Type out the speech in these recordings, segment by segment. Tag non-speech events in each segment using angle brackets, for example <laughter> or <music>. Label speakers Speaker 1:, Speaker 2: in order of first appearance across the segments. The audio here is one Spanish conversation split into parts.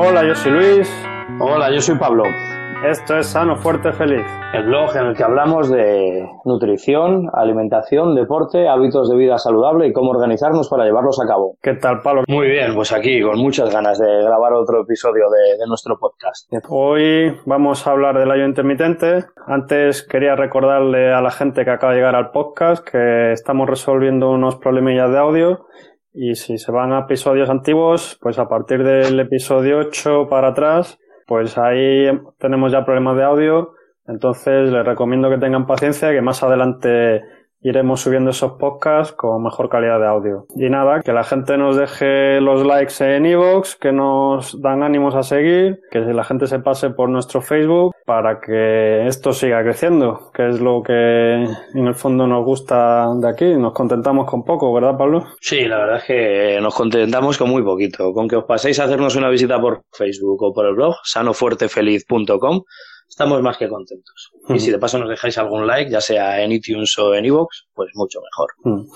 Speaker 1: Hola, yo soy Luis.
Speaker 2: Hola, yo soy Pablo.
Speaker 1: Esto es Sano, Fuerte, Feliz.
Speaker 2: El blog en el que hablamos de nutrición, alimentación, deporte, hábitos de vida saludable y cómo organizarnos para llevarlos a cabo.
Speaker 1: ¿Qué tal, Pablo?
Speaker 2: Muy bien, pues aquí con muchas ganas de grabar otro episodio de, nuestro podcast.
Speaker 1: Hoy vamos a hablar del ayuno intermitente. Antes quería recordarle a la gente que acaba de llegar al podcast que estamos resolviendo unos problemillas de audio y si se van a episodios antiguos, pues a partir del episodio 8 para atrás, pues ahí tenemos ya problemas de audio. Entonces les recomiendo que tengan paciencia, que más adelante iremos subiendo esos podcasts con mejor calidad de audio. Y nada, que la gente nos deje los likes en iVoox, que nos dan ánimos a seguir, que la gente se pase por nuestro Facebook para que esto siga creciendo, que es lo que en el fondo nos gusta de aquí. Nos contentamos con poco, ¿verdad, Pablo?
Speaker 2: Sí, la verdad es que nos contentamos con muy poquito. Con que os paséis a hacernos una visita por Facebook o por el blog sanofuertefeliz.com estamos más que contentos. Y si de paso nos dejáis algún like, ya sea en iTunes o en iVoox, pues mucho mejor.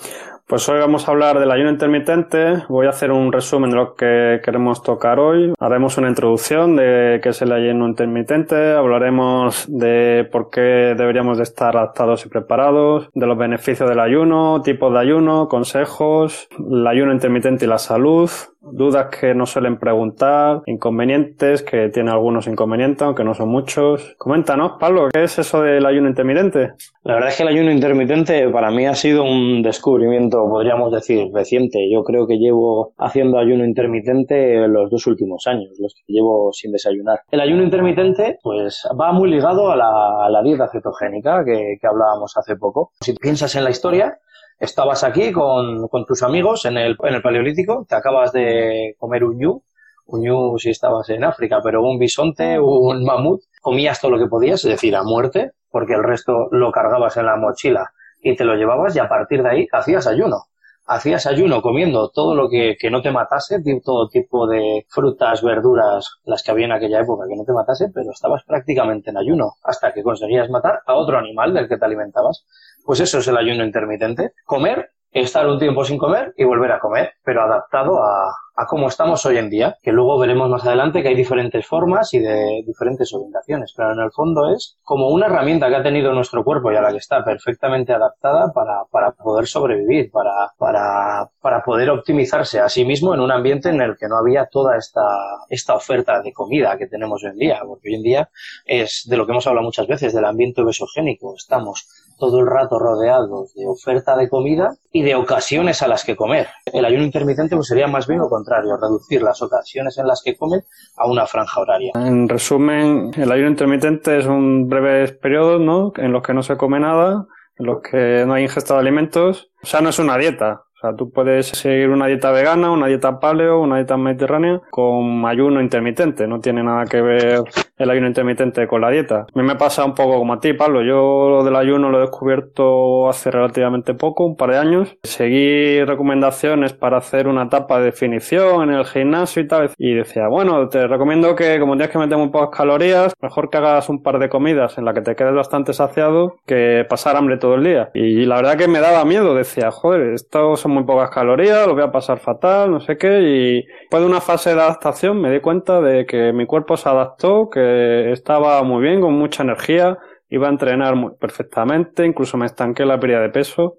Speaker 1: Pues hoy vamos a hablar del ayuno intermitente. Voy a hacer un resumen de lo que queremos tocar hoy. Haremos una introducción de qué es el ayuno intermitente. Hablaremos de por qué deberíamos de estar adaptados y preparados, de los beneficios del ayuno, tipos de ayuno, consejos, el ayuno intermitente y la salud, dudas que nos suelen preguntar, inconvenientes, que tiene algunos inconvenientes, aunque no son muchos. Coméntanos, Pablo, ¿qué es eso del ayuno intermitente?
Speaker 2: La verdad es que el ayuno intermitente para mí ha sido un descubrimiento, podríamos decir, reciente. Yo creo que llevo haciendo ayuno intermitente los dos últimos años, los que llevo sin desayunar. El ayuno intermitente, pues va muy ligado a la, dieta cetogénica que, que hablábamos hace poco. Si piensas en la historia, estabas aquí con, tus amigos en el, en el Paleolítico, te acabas de comer un ñu, un ñu si estabas en África, pero un bisonte, un mamut, comías todo lo que podías, es decir, a muerte, porque el resto lo cargabas en la mochila y te lo llevabas y a partir de ahí hacías ayuno. Hacías ayuno comiendo todo lo que, que no te matase, todo tipo de frutas, verduras, las que había en aquella época que no te matase, pero estabas prácticamente en ayuno hasta que conseguías matar a otro animal del que te alimentabas. Pues eso es el ayuno intermitente. Comer, estar un tiempo sin comer y volver a comer, pero adaptado a, a cómo estamos hoy en día, que luego veremos más adelante que hay diferentes formas y de diferentes orientaciones, pero en el fondo es como una herramienta que ha tenido nuestro cuerpo y a la que está perfectamente adaptada para, para poder sobrevivir, para, para, para poder optimizarse a sí mismo en un ambiente en el que no había toda esta, esta oferta de comida que tenemos hoy en día, porque hoy en día es de lo que hemos hablado muchas veces, del ambiente obesogénico, estamos todo el rato rodeados de oferta de comida y de ocasiones a las que comer. El ayuno intermitente pues sería más bien lo contrario, reducir las ocasiones en las que comen a una franja horaria.
Speaker 1: En resumen, el ayuno intermitente es un breve periodo ¿no? en los que no se come nada, en los que no hay ingesta de alimentos. O sea, no es una dieta, sea, tú puedes seguir una dieta vegana, una dieta paleo, una dieta mediterránea con ayuno intermitente. No tiene nada que ver el ayuno intermitente con la dieta. A mí me pasa un poco como a ti, Pablo. Yo lo del ayuno lo he descubierto hace relativamente poco, un par de años. Seguí recomendaciones para hacer una etapa de definición en el gimnasio y tal. Y decía, bueno, te recomiendo que como tienes que meter muy pocas calorías, mejor que hagas un par de comidas en la que te quedes bastante saciado que pasar hambre todo el día. Y la verdad que me daba miedo. Decía, joder, esto muy pocas calorías, lo voy a pasar fatal, no sé qué, y después de una fase de adaptación me di cuenta de que mi cuerpo se adaptó, que estaba muy bien, con mucha energía, iba a entrenar perfectamente, incluso me estanqué la pérdida de peso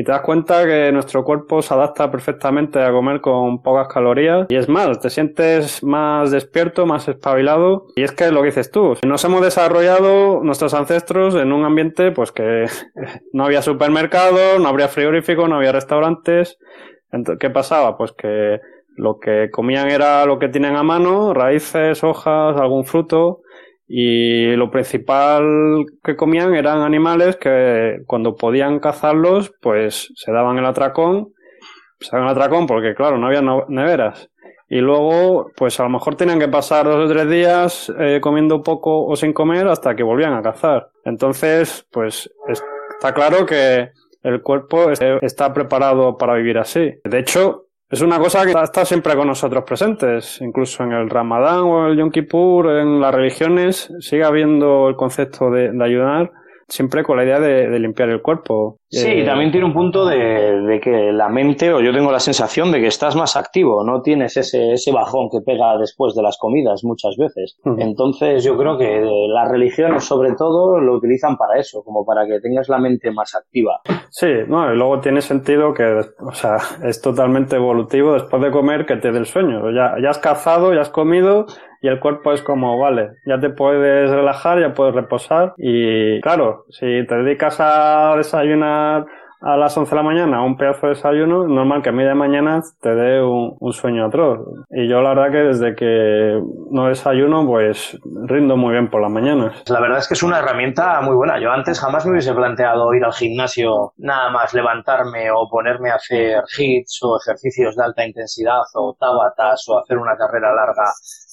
Speaker 1: y te das cuenta que nuestro cuerpo se adapta perfectamente a comer con pocas calorías. Y es más, te sientes más despierto, más espabilado. Y es que lo que dices tú, nos hemos desarrollado nuestros ancestros en un ambiente pues que <laughs> no había supermercados, no había frigoríficos, no había restaurantes, ¿qué pasaba? Pues que lo que comían era lo que tienen a mano, raíces, hojas, algún fruto y lo principal que comían eran animales que cuando podían cazarlos, pues se daban el atracón, se daban el atracón porque claro, no había neveras. Y luego, pues a lo mejor tenían que pasar dos o tres días eh, comiendo poco o sin comer hasta que volvían a cazar. Entonces, pues está claro que el cuerpo está preparado para vivir así. De hecho, es una cosa que está siempre con nosotros presentes, incluso en el Ramadán o el Yom Kippur, en las religiones, sigue habiendo el concepto de, ayudar siempre con la idea de, limpiar el cuerpo.
Speaker 2: Sí, eh, también tiene un punto de, que la mente, o yo tengo la sensación de que estás más activo, no tienes ese, ese bajón que pega después de las comidas muchas veces. Entonces yo creo que las religiones sobre todo lo utilizan para eso, como para que tengas la mente más activa.
Speaker 1: Sí, no, y luego tiene sentido que, o sea, es totalmente evolutivo después de comer que te dé el sueño. Ya, ya has cazado, ya has comido, y el cuerpo es como, vale, ya te puedes relajar, ya puedes reposar y claro, si te dedicas a desayunar a las 11 de la mañana un pedazo de desayuno, normal que a media mañana te dé un, sueño atroz. Y yo la verdad que desde que no desayuno, pues rindo muy bien por las mañanas.
Speaker 2: La verdad es que es una herramienta muy buena. Yo antes jamás me hubiese planteado ir al gimnasio nada más levantarme o ponerme a hacer hits o ejercicios de alta intensidad o tabatas o hacer una carrera larga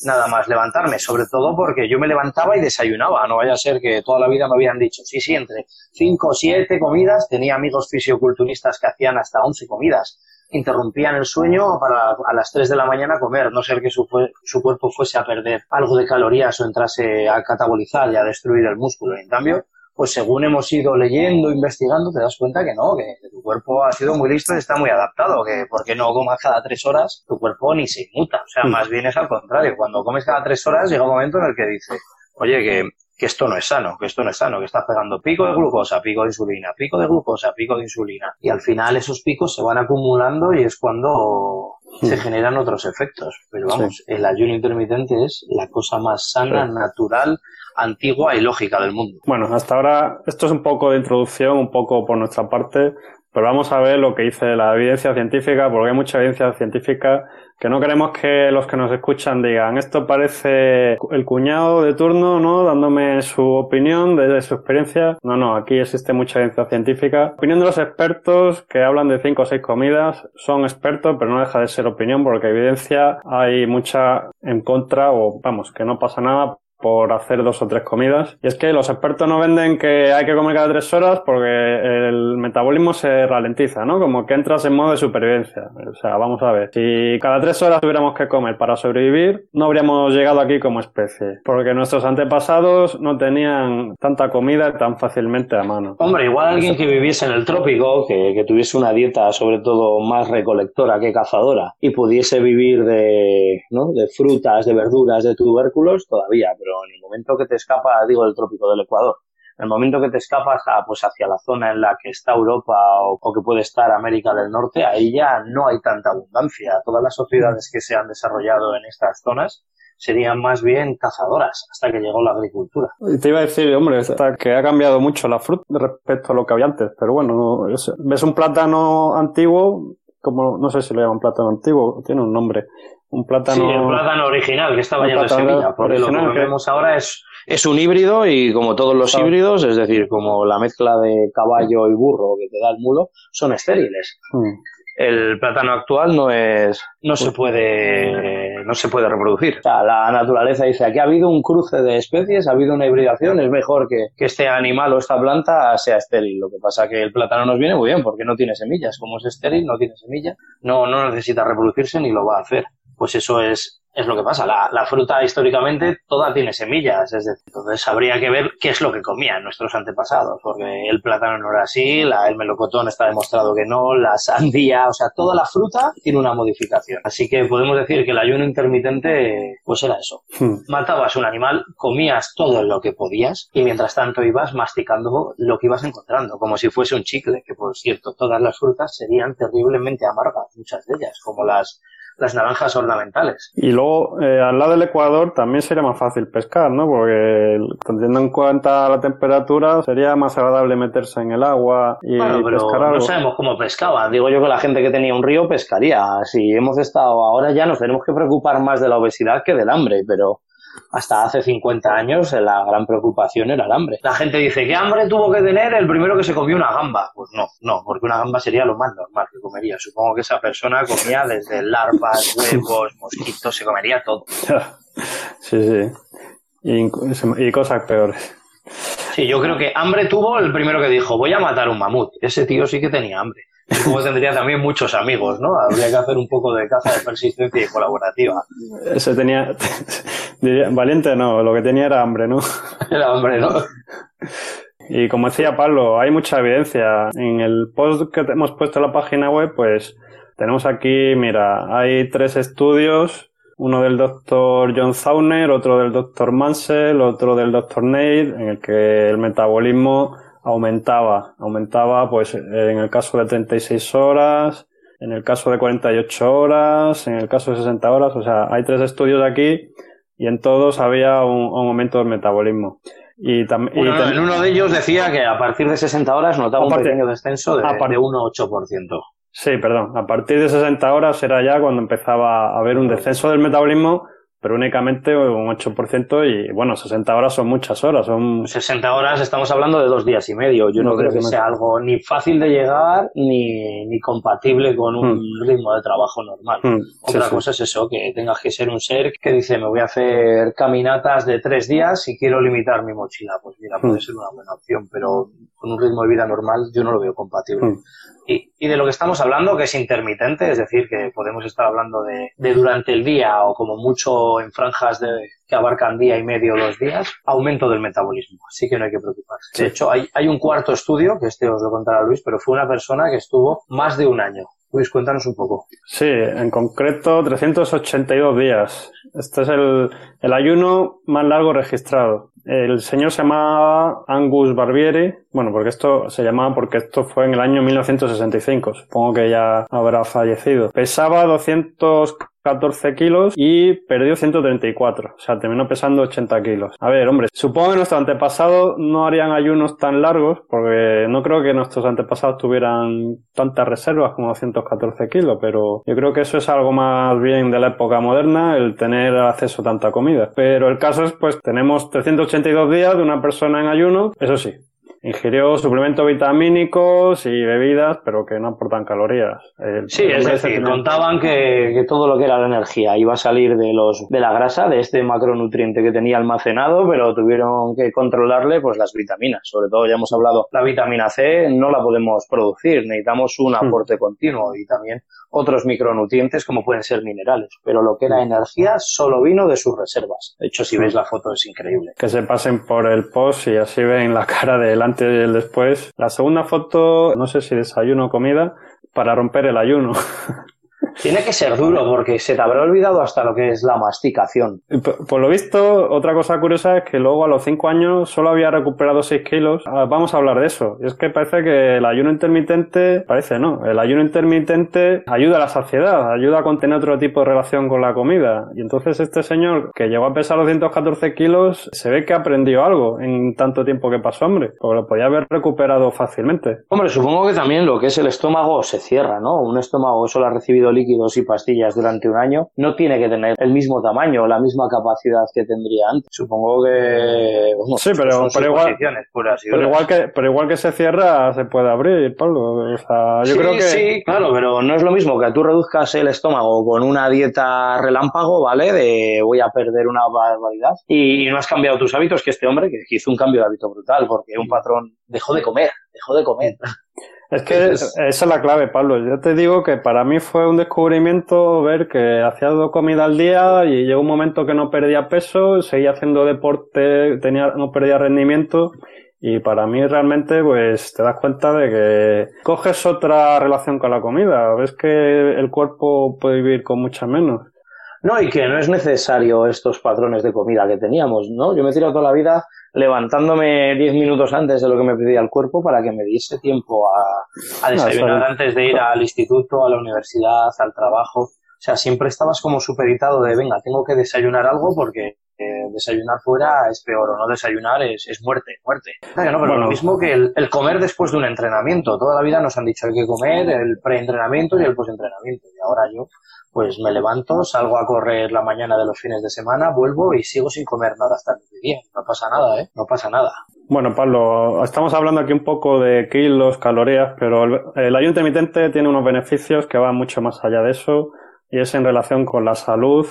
Speaker 2: nada más levantarme, sobre todo porque yo me levantaba y desayunaba, no vaya a ser que toda la vida me habían dicho, sí, sí, entre 5 o 7 comidas, tenía amigos fisioculturistas que hacían hasta 11 comidas, interrumpían el sueño para a las 3 de la mañana comer, no ser que su, su cuerpo fuese a perder algo de calorías o entrase a catabolizar y a destruir el músculo. En cambio, pues según hemos ido leyendo, investigando, te das cuenta que no, que, tu cuerpo ha sido muy listo y está muy adaptado, que porque no comas cada tres horas, tu cuerpo ni se inmuta. O sea, mm. más bien es al contrario. Cuando comes cada tres horas llega un momento en el que dice, oye, que, que esto no es sano, que esto no es sano, que estás pegando pico de glucosa, pico de insulina, pico de glucosa, pico de insulina. Y al final esos picos se van acumulando y es cuando se mm. generan otros efectos. Pero vamos, el ayuno intermitente es la cosa más sana, natural, antigua y lógica del mundo.
Speaker 1: Bueno, hasta ahora esto es un poco de introducción, un poco por nuestra parte, pero vamos a ver lo que dice la evidencia científica, porque hay mucha evidencia científica que no queremos que los que nos escuchan digan esto parece el cuñado de turno, ¿no? Dándome su opinión desde su experiencia. No, no, aquí existe mucha evidencia científica. Opinión de los expertos que hablan de cinco o seis comidas son expertos, pero no deja de ser opinión porque evidencia hay mucha en contra o vamos, que no pasa nada por hacer dos o tres comidas. Y es que los expertos no venden que hay que comer cada tres horas porque el metabolismo se ralentiza, ¿no? Como que entras en modo de supervivencia. O sea, vamos a ver. Si cada tres horas tuviéramos que comer para sobrevivir, no habríamos llegado aquí como especie. Porque nuestros antepasados no tenían tanta comida tan fácilmente a mano.
Speaker 2: Hombre, igual alguien que viviese en el trópico, que, tuviese una dieta sobre todo más recolectora que cazadora y pudiese vivir de, ¿no? de frutas, de verduras, de tubérculos, todavía en el momento que te escapas, digo, del trópico del Ecuador, en el momento que te escapas pues hacia la zona en la que está Europa o, que puede estar América del Norte, ahí ya no hay tanta abundancia. Todas las sociedades que se han desarrollado en estas zonas serían más bien cazadoras hasta que llegó la agricultura.
Speaker 1: te iba a decir, hombre, que ha cambiado mucho la fruta respecto a lo que había antes, pero bueno, ves un plátano antiguo, como no sé si lo llaman plátano antiguo, tiene un nombre, un plátano.
Speaker 2: Sí, el plátano original que estaba lleno de semilla, porque lo que vemos ahora es, es un híbrido y como todos los híbridos, es decir, como la mezcla de caballo y burro que te da el mulo, son estériles. Hmm. El plátano actual no es, no se puede, no se puede reproducir. O sea, la naturaleza dice aquí ha habido un cruce de especies, ha habido una hibridación, es mejor que, que este animal o esta planta sea estéril. Lo que pasa que el plátano nos viene muy bien porque no tiene semillas. Como es estéril, no tiene semillas, no, no necesita reproducirse ni lo va a hacer pues eso es, es lo que pasa. La, la, fruta históricamente toda tiene semillas, es decir, entonces habría que ver qué es lo que comían nuestros antepasados, porque el plátano no era así, la, el melocotón está demostrado que no, la sandía, o sea, toda la fruta tiene una modificación. Así que podemos decir que el ayuno intermitente, pues era eso. Hmm. Matabas un animal, comías todo lo que podías y mientras tanto ibas masticando lo que ibas encontrando, como si fuese un chicle, que por cierto, todas las frutas serían terriblemente amargas, muchas de ellas, como las las naranjas ornamentales.
Speaker 1: Y luego, eh, al lado del Ecuador también sería más fácil pescar, ¿no? Porque teniendo en cuenta la temperatura, sería más agradable meterse en el agua y pescar algo.
Speaker 2: No sabemos cómo pescaban. Digo yo que la gente que tenía un río pescaría. Si hemos estado ahora ya nos tenemos que preocupar más de la obesidad que del hambre, pero hasta hace 50 años la gran preocupación era el hambre. La gente dice, ¿qué hambre tuvo que tener el primero que se comió una gamba? Pues no, no, porque una gamba sería lo más normal que comería. Supongo que esa persona comía desde larvas, <laughs> huevos, mosquitos, se comería todo. <laughs>
Speaker 1: Sí, sí. Y, cosas peores.
Speaker 2: Sí, yo creo que hambre tuvo el primero que dijo, voy a matar un mamut. Ese tío sí que tenía hambre. Supongo tendría también muchos amigos, ¿no? Habría que hacer un poco de caza de persistencia y colaborativa.
Speaker 1: Ese tenía, <laughs> valiente no, lo que tenía era hambre, ¿no?
Speaker 2: Era hambre, ¿no?
Speaker 1: y como decía Pablo, hay mucha evidencia. En el post que hemos puesto en la página web, pues tenemos aquí, mira, hay tres estudios, uno del doctor John Zauner, otro del doctor Mansell, otro del doctor Nate, en el que el metabolismo aumentaba, aumentaba pues en el caso de 36 horas, en el caso de 48 horas, en el caso de 60 horas, o sea, hay tres estudios aquí y en todos había un, aumento del metabolismo. Y,
Speaker 2: en uno de ellos decía que a partir de 60 horas notaba un pequeño descenso de, de 1,8%.
Speaker 1: Sí, perdón. A partir de 60 horas era ya cuando empezaba a haber un descenso del metabolismo pero únicamente un 8% y bueno, 60 horas son muchas horas. Son...
Speaker 2: 60 horas estamos hablando de dos días y medio. Yo no, creo que sea algo ni fácil de llegar ni, ni compatible con un hmm. ritmo de trabajo normal. Hmm. Otra cosa es eso, que tengas que ser un ser que dice me voy a hacer caminatas de tres días y quiero limitar mi mochila. Pues mira, puede hmm. ser una buena opción, pero con un ritmo de vida normal yo no lo veo compatible. Y, y, de lo que estamos hablando, que es intermitente, es decir, que podemos estar hablando de, de durante el día o como mucho en franjas de, que abarcan día y medio o dos días, aumento del metabolismo. Así que no hay que preocuparse. De hecho, hay, hay un cuarto estudio, que este os lo contará Luis, pero fue una persona que estuvo más de un año Luis, cuéntanos un poco.
Speaker 1: Sí, en concreto 382 días. Este es el, el ayuno más largo registrado. El señor se llamaba Angus Barbieri, bueno, porque esto se llamaba porque esto fue en el año 1965, supongo que ya habrá fallecido. Pesaba 200 14 kilos y perdió 134. O sea, terminó pesando 80 kilos. A ver, hombre, supongo que nuestros antepasados no harían ayunos tan largos porque no creo que nuestros antepasados tuvieran tantas reservas como 214 kilos, pero yo creo que eso es algo más bien de la época moderna, el tener acceso a tanta comida. Pero el caso es, pues, tenemos 382 días de una persona en ayuno, eso sí, ingirió suplementos vitamínicos y bebidas, pero que no aportan calorías.
Speaker 2: sí, es decir, contaban que, que, todo lo que era la energía iba a salir de los de la grasa, de este macronutriente que tenía almacenado, pero tuvieron que controlarle pues las vitaminas. Sobre todo ya hemos hablado, la vitamina C no la podemos producir, necesitamos un hmm. aporte continuo y también otros micronutrientes como pueden ser minerales, pero lo que era energía solo vino de sus reservas. De hecho, si veis la foto es increíble.
Speaker 1: Que se pasen por el post y así ven la cara del después. La segunda foto, no sé si desayuno o comida, para romper el ayuno. <laughs>
Speaker 2: Tiene que ser duro porque se te habrá olvidado hasta lo que es la masticación.
Speaker 1: Por, lo visto, otra cosa curiosa es que luego a los 5 años solo había recuperado 6 kilos. Ah, vamos a hablar de eso. Y es que parece que el ayuno intermitente, parece no, el ayuno intermitente ayuda a la saciedad, ayuda a contener otro tipo de relación con la comida. Y entonces este señor que llegó a pesar los 114 kilos, se ve que aprendió algo en tanto tiempo que pasó, hombre. Porque lo podía haber recuperado fácilmente.
Speaker 2: Hombre, supongo que también lo que es el estómago se cierra, ¿no? Un estómago solo ha recibido líquidos y pastillas durante un año, no tiene que tener el mismo tamaño o la misma capacidad que tendría antes. Supongo que...
Speaker 1: sí, pero, pero, igual, pero, igual que, pero igual que se cierra, se puede abrir, Pablo. O sea, yo creo que...
Speaker 2: Sí, claro, pero no es lo mismo que tú reduzcas el estómago con una dieta relámpago, ¿vale? De voy a perder una barbaridad y no has cambiado tus hábitos, que este hombre que hizo un cambio de hábito brutal, porque un patrón dejó de comer, dejó de comer.
Speaker 1: Es que esa es la clave, Pablo. Yo te digo que para mí fue un descubrimiento ver que hacía dos comidas al día y llegó un momento que no perdía peso, seguía haciendo deporte, tenía, no perdía rendimiento y para mí realmente pues te das cuenta de que coges otra relación con la comida, ves que el cuerpo puede vivir con mucha menos.
Speaker 2: No, y que no es necesario estos patrones de comida que teníamos, ¿no? Yo me he tirado toda la vida levantándome 10 minutos antes de lo que me pedía el cuerpo para que me diese tiempo a, desayunar antes de ir al instituto, a la universidad, al trabajo. O sea, siempre estabas como superitado de, venga, tengo que desayunar algo porque eh, desayunar fuera es peor o no desayunar es, es muerte, muerte. no, pero lo mismo que el, el, comer después de un entrenamiento. Toda la vida nos han dicho hay que comer el preentrenamiento y el postentrenamiento. Y ahora yo pues me levanto, salgo a correr la mañana de los fines de semana, vuelvo y sigo sin comer nada hasta el día. No pasa nada, ¿eh? No pasa nada.
Speaker 1: Bueno, Pablo, estamos hablando aquí un poco de kilos, calorías, pero el, el ayuno intermitente tiene unos beneficios que van mucho más allá de eso y es en relación con la salud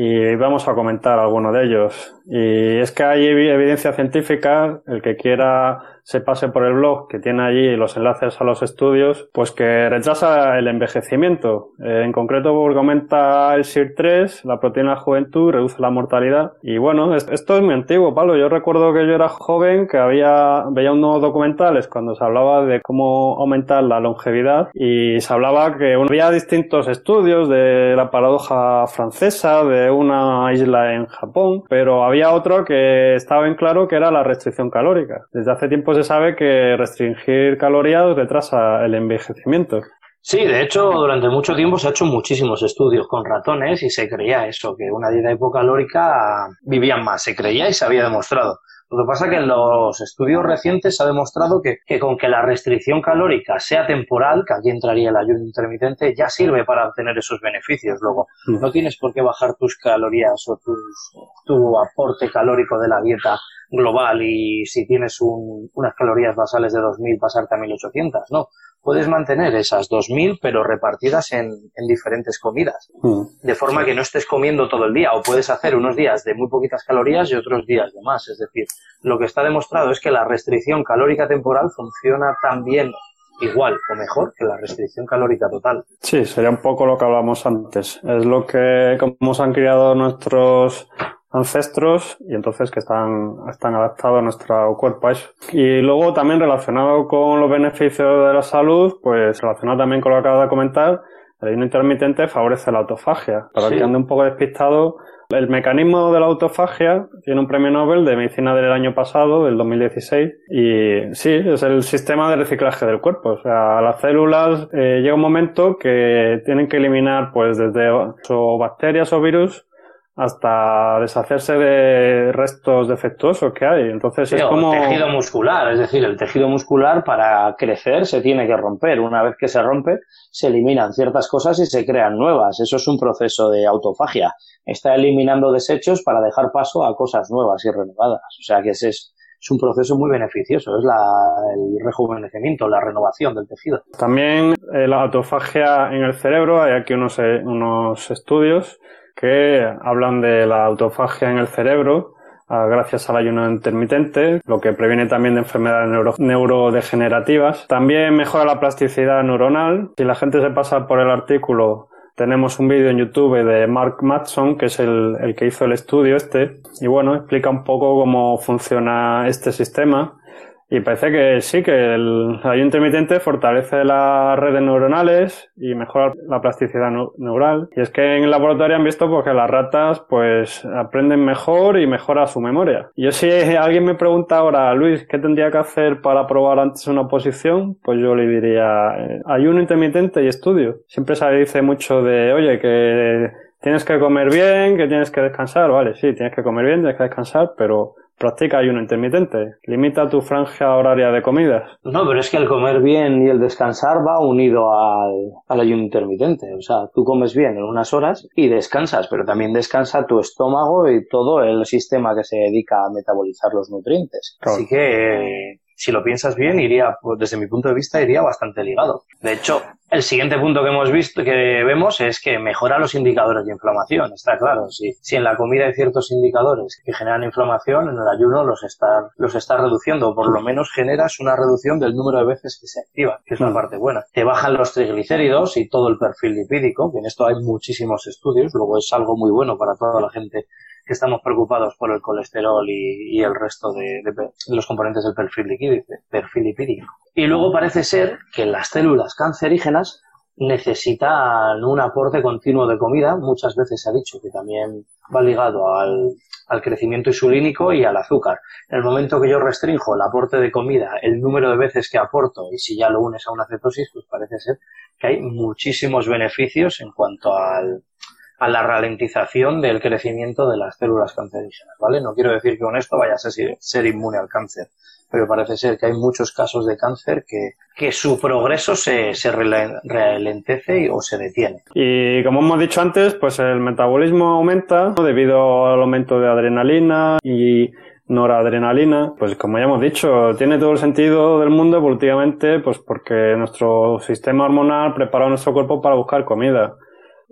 Speaker 1: y vamos a comentar alguno de ellos. Y es que hay evidencia científica, el que quiera se pase por el blog que tiene allí los enlaces a los estudios, pues que retrasa el envejecimiento. Eh, en concreto, porque aumenta el SIR3, la proteína de la juventud, reduce la mortalidad. Y bueno, esto es muy antiguo, Pablo. Yo recuerdo que yo era joven, que había, veía unos documentales cuando se hablaba de cómo aumentar la longevidad y se hablaba que había distintos estudios de la paradoja francesa, de una isla en Japón, pero había otro que estaba bien claro que era la restricción calórica. Desde hace tiempo se sabe que restringir calorías retrasa el envejecimiento.
Speaker 2: Sí, de hecho, durante mucho tiempo se ha hecho muchísimos estudios con ratones y se creía eso, que una dieta hipocalórica vivían más, se creía y se había demostrado. Lo que pasa es que en los estudios recientes se ha demostrado que, que, con que la restricción calórica sea temporal, que aquí entraría el ayuno intermitente, ya sirve para obtener esos beneficios. Luego, no tienes por qué bajar tus calorías o tu aporte calórico de la dieta global y si tienes unas calorías basales de 2.000 pasarte a 1.800, no. Puedes mantener esas 2.000 pero repartidas en, diferentes comidas, mm. de forma que no estés comiendo todo el día o puedes hacer unos días de muy poquitas calorías y otros días de más. Es decir, lo que está demostrado es que la restricción calórica temporal funciona tan bien igual o mejor que la restricción calórica total.
Speaker 1: Sí, sería un poco lo que hablamos antes. Es lo que, como se han criado nuestros ancestros y entonces que están, están adaptados a nuestro cuerpo a eso. Y luego también relacionado con los beneficios de la salud, pues relacionado también con lo que acabo de comentar, el ayuno intermitente favorece la autofagia. Para el que ande un poco despistado, el mecanismo de la autofagia tiene un premio Nobel de medicina del año pasado, del 2016, y sí, es el sistema de reciclaje del cuerpo. O sea, las células eh, llega un momento que tienen que eliminar, pues, desde o bacterias o virus hasta deshacerse de restos defectuosos que hay. Entonces es como...
Speaker 2: El tejido muscular, es decir, el tejido muscular para crecer se tiene que romper. Una vez que se rompe, se eliminan ciertas cosas y se crean nuevas. Eso es un proceso de autofagia. Está eliminando desechos para dejar paso a cosas nuevas y renovadas. O sea que ese es, es un proceso muy beneficioso, es la, el rejuvenecimiento, la renovación del tejido.
Speaker 1: También eh, la autofagia en el cerebro, hay aquí unos, eh, unos estudios que hablan de la autofagia en el cerebro ah, gracias al ayuno intermitente, lo que previene también de enfermedades neurodegenerativas. También mejora la plasticidad neuronal. Si la gente se pasa por el artículo, tenemos un vídeo en YouTube de Mark Matson, que es el, el que hizo el estudio este, y bueno, explica un poco cómo funciona este sistema y parece que sí, que el ayuno intermitente fortalece las redes neuronales y mejora la plasticidad neural. Y es que en el laboratorio han visto pues, que las ratas pues aprenden mejor y mejora su memoria. Yo si <laughs> alguien me pregunta ahora, Luis, ¿qué tendría que hacer para probar antes una posición? Pues yo le diría, eh, ayuno intermitente y estudio. Siempre se dice mucho de, oye, que tienes que comer bien, que tienes que descansar. Vale, sí, tienes que comer bien, tienes que descansar, pero Practica ayuno intermitente. Limita tu franja horaria de comidas.
Speaker 2: No, pero es que el comer bien y el descansar va unido al, al, ayuno intermitente. O sea, tú comes bien en unas horas y descansas, pero también descansa tu estómago y todo el sistema que se dedica a metabolizar los nutrientes. Así que si lo piensas bien, iría, pues, desde mi punto de vista, iría bastante ligado. De hecho, el siguiente punto que hemos visto, que vemos, es que mejora los indicadores de inflamación. Está claro. Si, si en la comida hay ciertos indicadores que generan inflamación, en el ayuno los está, los está reduciendo. Por lo menos generas una reducción del número de veces que se activa, que es una parte buena. Te bajan los triglicéridos y todo el perfil lipídico, que en esto hay muchísimos estudios. Luego es algo muy bueno para toda la gente que estamos preocupados por el colesterol y, el resto de, los componentes del perfil, perfil lipídico. Y luego parece ser que las células cancerígenas necesitan un aporte continuo de comida. Muchas veces se ha dicho que también va ligado al, al, crecimiento insulínico y al azúcar. En el momento que yo restringo el aporte de comida, el número de veces que aporto, y si ya lo unes a una cetosis, pues parece ser que hay muchísimos beneficios en cuanto al, a la ralentización del crecimiento de las células cancerígenas, ¿vale? No quiero decir que con esto vayas a ser, inmune al cáncer, pero parece ser que hay muchos casos de cáncer que, que su progreso se, se ralentece o se detiene.
Speaker 1: Y como hemos dicho antes, pues el metabolismo aumenta debido al aumento de adrenalina y noradrenalina, pues como ya hemos dicho, tiene todo el sentido del mundo evolutivamente, pues porque nuestro sistema hormonal prepara nuestro cuerpo para buscar comida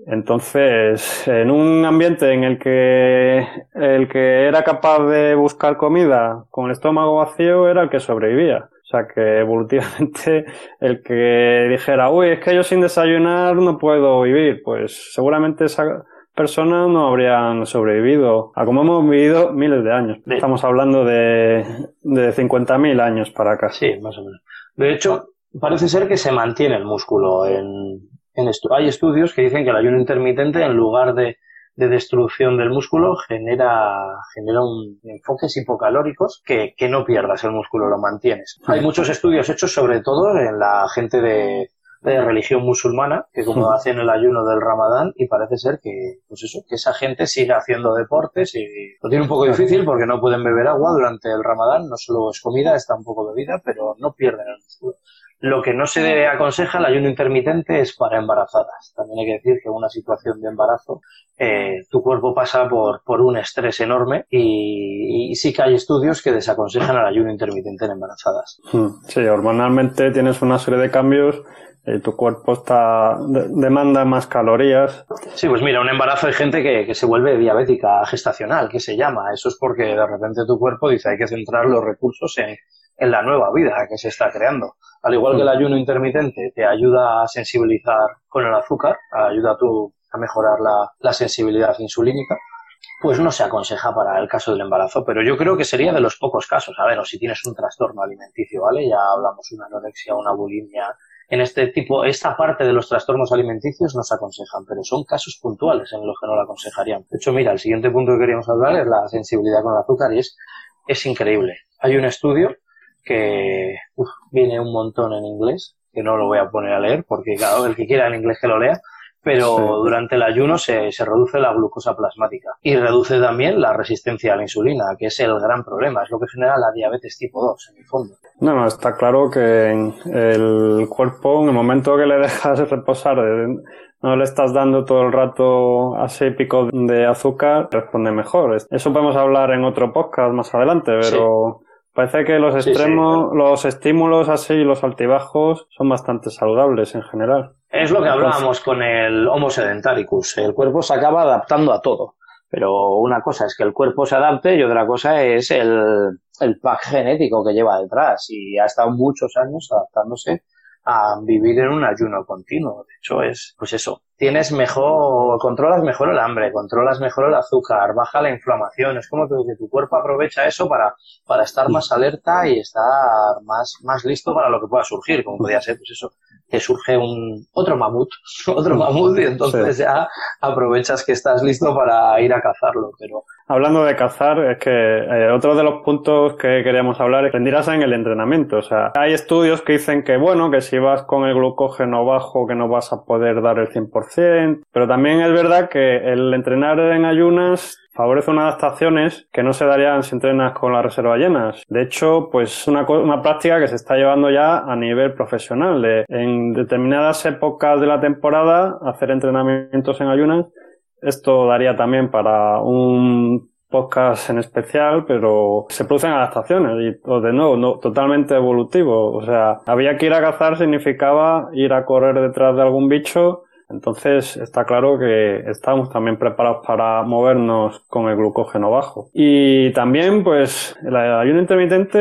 Speaker 1: Entonces, en un ambiente en el que el que era capaz de buscar comida con el estómago vacío era el que sobrevivía. O sea que evolutivamente <laughs> el que dijera, uy, es que yo sin desayunar no puedo vivir, pues seguramente esa persona no habrían sobrevivido a como hemos vivido miles de años. Estamos hablando de, de 50.000 años para acá.
Speaker 2: Sí, más o menos. De hecho, parece ser que se mantiene el músculo en, en. Hay estudios que dicen que el ayuno intermitente, en lugar de de destrucción del músculo genera, genera un enfoques hipocalóricos que, que no pierdas el músculo, lo mantienes. Hay muchos estudios hechos sobre todo en la gente de, de religión musulmana, que como hacen el ayuno del ramadán, y parece ser que, pues eso, que esa gente sigue haciendo deportes y lo tiene un poco difícil porque no pueden beber agua durante el ramadán, no solo es comida, está un poco bebida, pero no pierden el músculo. Lo que no se aconseja el ayuno intermitente es para embarazadas. También hay que decir que en una situación de embarazo eh, tu cuerpo pasa por, por un estrés enorme y, sí que hay estudios que desaconsejan el ayuno intermitente en embarazadas.
Speaker 1: Hmm. Sí, hormonalmente tienes una serie de cambios y tu cuerpo está demanda más calorías.
Speaker 2: Sí, pues mira, un embarazo hay gente que, que, se vuelve diabética gestacional, que se llama. Eso es porque de repente tu cuerpo dice hay que centrar los recursos en, en la nueva vida que se está creando. Al igual que el mm. ayuno intermitente te ayuda a sensibilizar con el azúcar, ayuda a, tu, a mejorar la, la sensibilidad insulínica, pues no se aconseja para el caso del embarazo, pero yo creo que sería de los pocos casos. A ver, o si tienes un trastorno alimenticio, ¿vale? Ya hablamos de una anorexia, una bulimia. En este tipo, esta parte de los trastornos alimenticios no se aconsejan, pero son casos puntuales en los que no la aconsejarían. De hecho, mira, el siguiente punto que queríamos hablar es la sensibilidad con el azúcar y es, es increíble. Hay un estudio que viene un montón en inglés, que no lo voy a poner a leer porque cada el que quiera en inglés que lo lea, pero durante el ayuno se, se, reduce la glucosa plasmática y reduce también la resistencia a la insulina, que es el gran problema, es lo que genera la diabetes tipo 2 en el fondo.
Speaker 1: No, no, está claro que el cuerpo, en el momento que le dejas reposar, no le estás dando todo el rato así pico de azúcar, responde mejor. Eso podemos hablar en otro podcast más adelante, pero... Parece que los extremos, los estímulos así, los altibajos, son bastante saludables en general.
Speaker 2: Es lo que hablábamos con el Homo sedentaricus. El cuerpo se acaba adaptando a todo. Pero una cosa es que el cuerpo se adapte y otra cosa es el, el pack genético que lleva detrás. Y ha estado muchos años adaptándose a vivir en un ayuno continuo. De hecho, es, pues eso, tienes mejor, controlas mejor el hambre, controlas mejor el azúcar, baja la inflamación. Es como que, tu cuerpo aprovecha eso para, para estar más alerta y estar más, más listo para lo que pueda surgir, como podría ser, pues eso, que surge un, otro mamut, <laughs> otro mamut y entonces ya aprovechas que estás listo para ir a cazarlo, pero,
Speaker 1: Hablando de cazar, es que eh, otro de los puntos que queríamos hablar es rendirás en el entrenamiento. O sea, hay estudios que dicen que, bueno, que si vas con el glucógeno bajo, que no vas a poder dar el 100%. Pero también es verdad que el entrenar en ayunas favorece unas adaptaciones que no se darían si entrenas con las reservas llenas. De hecho, pues una, una práctica que se está llevando ya a nivel profesional. En determinadas épocas de la temporada, hacer entrenamientos en ayunas esto daría también para un podcast en especial, pero se producen adaptaciones y de nuevo, no, totalmente evolutivo. O sea, había que ir a cazar significaba ir a correr detrás de algún bicho entonces está claro que estamos también preparados para movernos con el glucógeno bajo. Y también, pues, el ayuno intermitente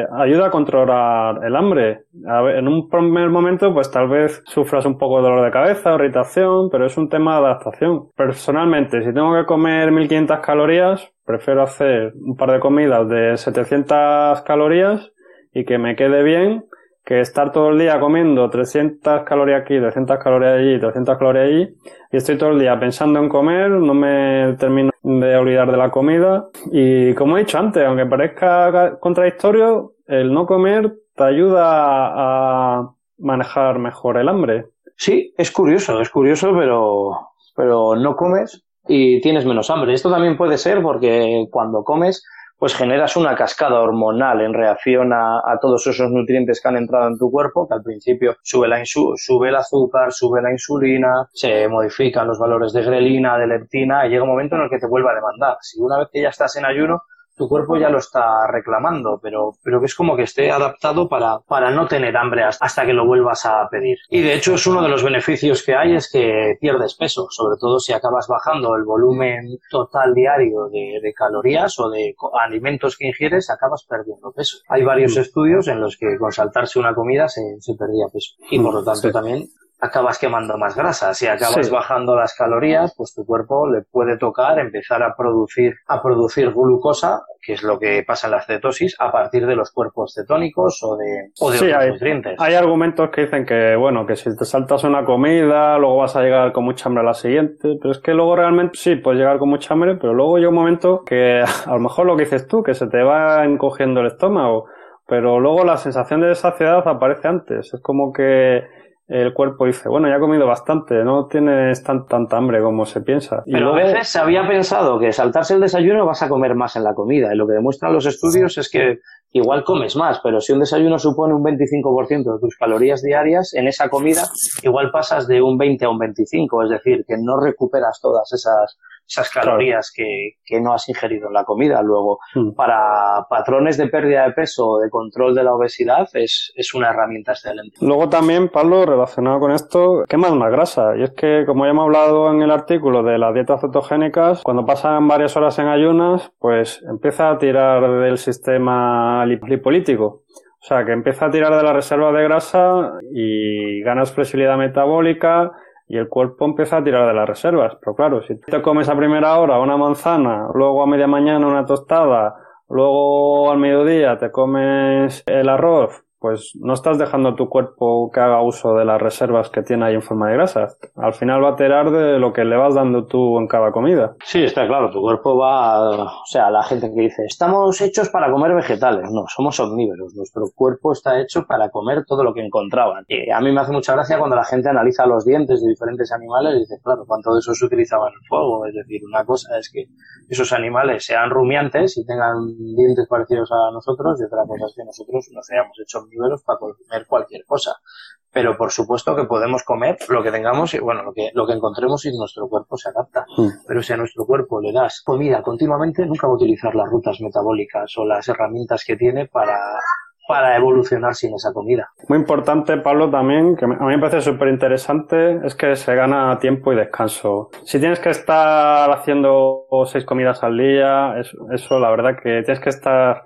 Speaker 1: eh, ayuda a controlar el hambre. en un primer momento, pues tal vez sufras un poco de dolor de cabeza, irritación, pero es un tema de adaptación. Personalmente, si tengo que comer 1500 calorías, prefiero hacer un par de comidas de 700 calorías y que me quede bien que estar todo el día comiendo 300 calorías aquí, 300 calorías allí, 300 calorías allí, y estoy todo el día pensando en comer, no me termino de olvidar de la comida. Y como he dicho antes, aunque parezca contradictorio, el no comer te ayuda a manejar mejor el hambre.
Speaker 2: Sí, es curioso, es curioso, pero, pero no comes y tienes menos hambre. Esto también puede ser porque cuando comes pues generas una cascada hormonal en reacción a, todos esos nutrientes que han entrado en tu cuerpo, que al principio sube, la sube el azúcar, sube la insulina, se modifican los valores de grelina, de leptina, y llega un momento en el que te vuelve a demandar. Si una vez que ya estás en ayuno, tu cuerpo ya lo está reclamando, pero, pero que es como que esté adaptado para, para no tener hambre hasta que lo vuelvas a pedir. Y de hecho es uno de los beneficios que hay es que pierdes peso, sobre todo si acabas bajando el volumen total diario de, de calorías o de alimentos que ingieres, acabas perdiendo peso. Hay varios mm. estudios en los que con saltarse una comida se, se perdía peso. Y por lo tanto también acabas quemando más grasa. Si acabas bajando las calorías, pues tu cuerpo le puede tocar empezar a producir, a producir glucosa, que es lo que pasa en la cetosis, a partir de los cuerpos cetónicos o de, o de otros nutrientes.
Speaker 1: Hay argumentos que dicen que, bueno, que si te saltas una comida, luego vas a llegar con mucha hambre a la siguiente, pero es que luego realmente sí, puedes llegar con mucha hambre, pero luego llega un momento que <laughs> a lo mejor lo que dices tú, que se te va encogiendo el estómago, pero luego la sensación de saciedad aparece antes. Es como que el cuerpo dice, bueno, ya he comido bastante, no tienes tan, tanta hambre como se piensa.
Speaker 2: Pero a veces se había pensado que saltarse el desayuno vas a comer más en la comida. Y lo que demuestran los estudios es que igual comes más, pero si un desayuno supone un 25% de tus calorías diarias, en esa comida igual pasas de un 20 a un 25, es decir, que no recuperas todas esas esas calorías que, que, no has ingerido en la comida. Luego, hmm. para patrones de pérdida de peso o de control de la obesidad, es, es una herramienta excelente.
Speaker 1: Luego también, Pablo, relacionado con esto, quemas más grasa. Y es que, como ya hemos hablado en el artículo de las dietas cetogénicas, cuando pasan varias horas en ayunas, pues empieza a tirar del sistema lipolítico. O sea, que empieza a tirar de la reserva de grasa y ganas flexibilidad metabólica y el cuerpo empieza a tirar de las reservas. Pero claro, si te comes a primera hora una manzana, luego a media mañana una tostada, luego al mediodía te comes el arroz, pues no estás dejando a tu cuerpo que haga uso de las reservas que tiene ahí en forma de grasa. Al final va a tirar de lo que le vas dando tú en cada comida.
Speaker 2: Sí, está claro, tu cuerpo va, o sea, la gente que dice, estamos hechos para comer vegetales. No, somos omnívoros. Nuestro cuerpo está hecho para comer todo lo que encontraban. Y a mí me hace mucha gracia cuando la gente analiza los dientes de diferentes animales y dice, claro, cuánto de eso se utilizaba en el fuego. Es decir, una cosa es que esos animales sean rumiantes y tengan dientes parecidos a nosotros y otra cosa es que nosotros nos hayamos hecho niveles para comer cualquier cosa. Pero por supuesto que podemos comer lo que tengamos y bueno, lo que, lo que encontremos y nuestro cuerpo se adapta. Hmm. Pero si a nuestro cuerpo le das comida continuamente, nunca va a utilizar las rutas metabólicas o las herramientas que tiene para, para evolucionar sin esa comida.
Speaker 1: Muy importante, Pablo, también, que a mí me parece súper interesante, es que se gana tiempo y descanso. Si tienes que estar haciendo seis comidas al día, eso, eso la verdad que tienes que estar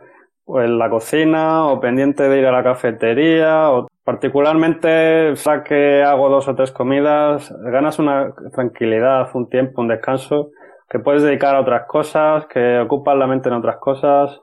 Speaker 1: o en la cocina o pendiente de ir a la cafetería o particularmente ya que hago dos o tres comidas ganas una tranquilidad un tiempo un descanso que puedes dedicar a otras cosas que ocupan la mente en otras cosas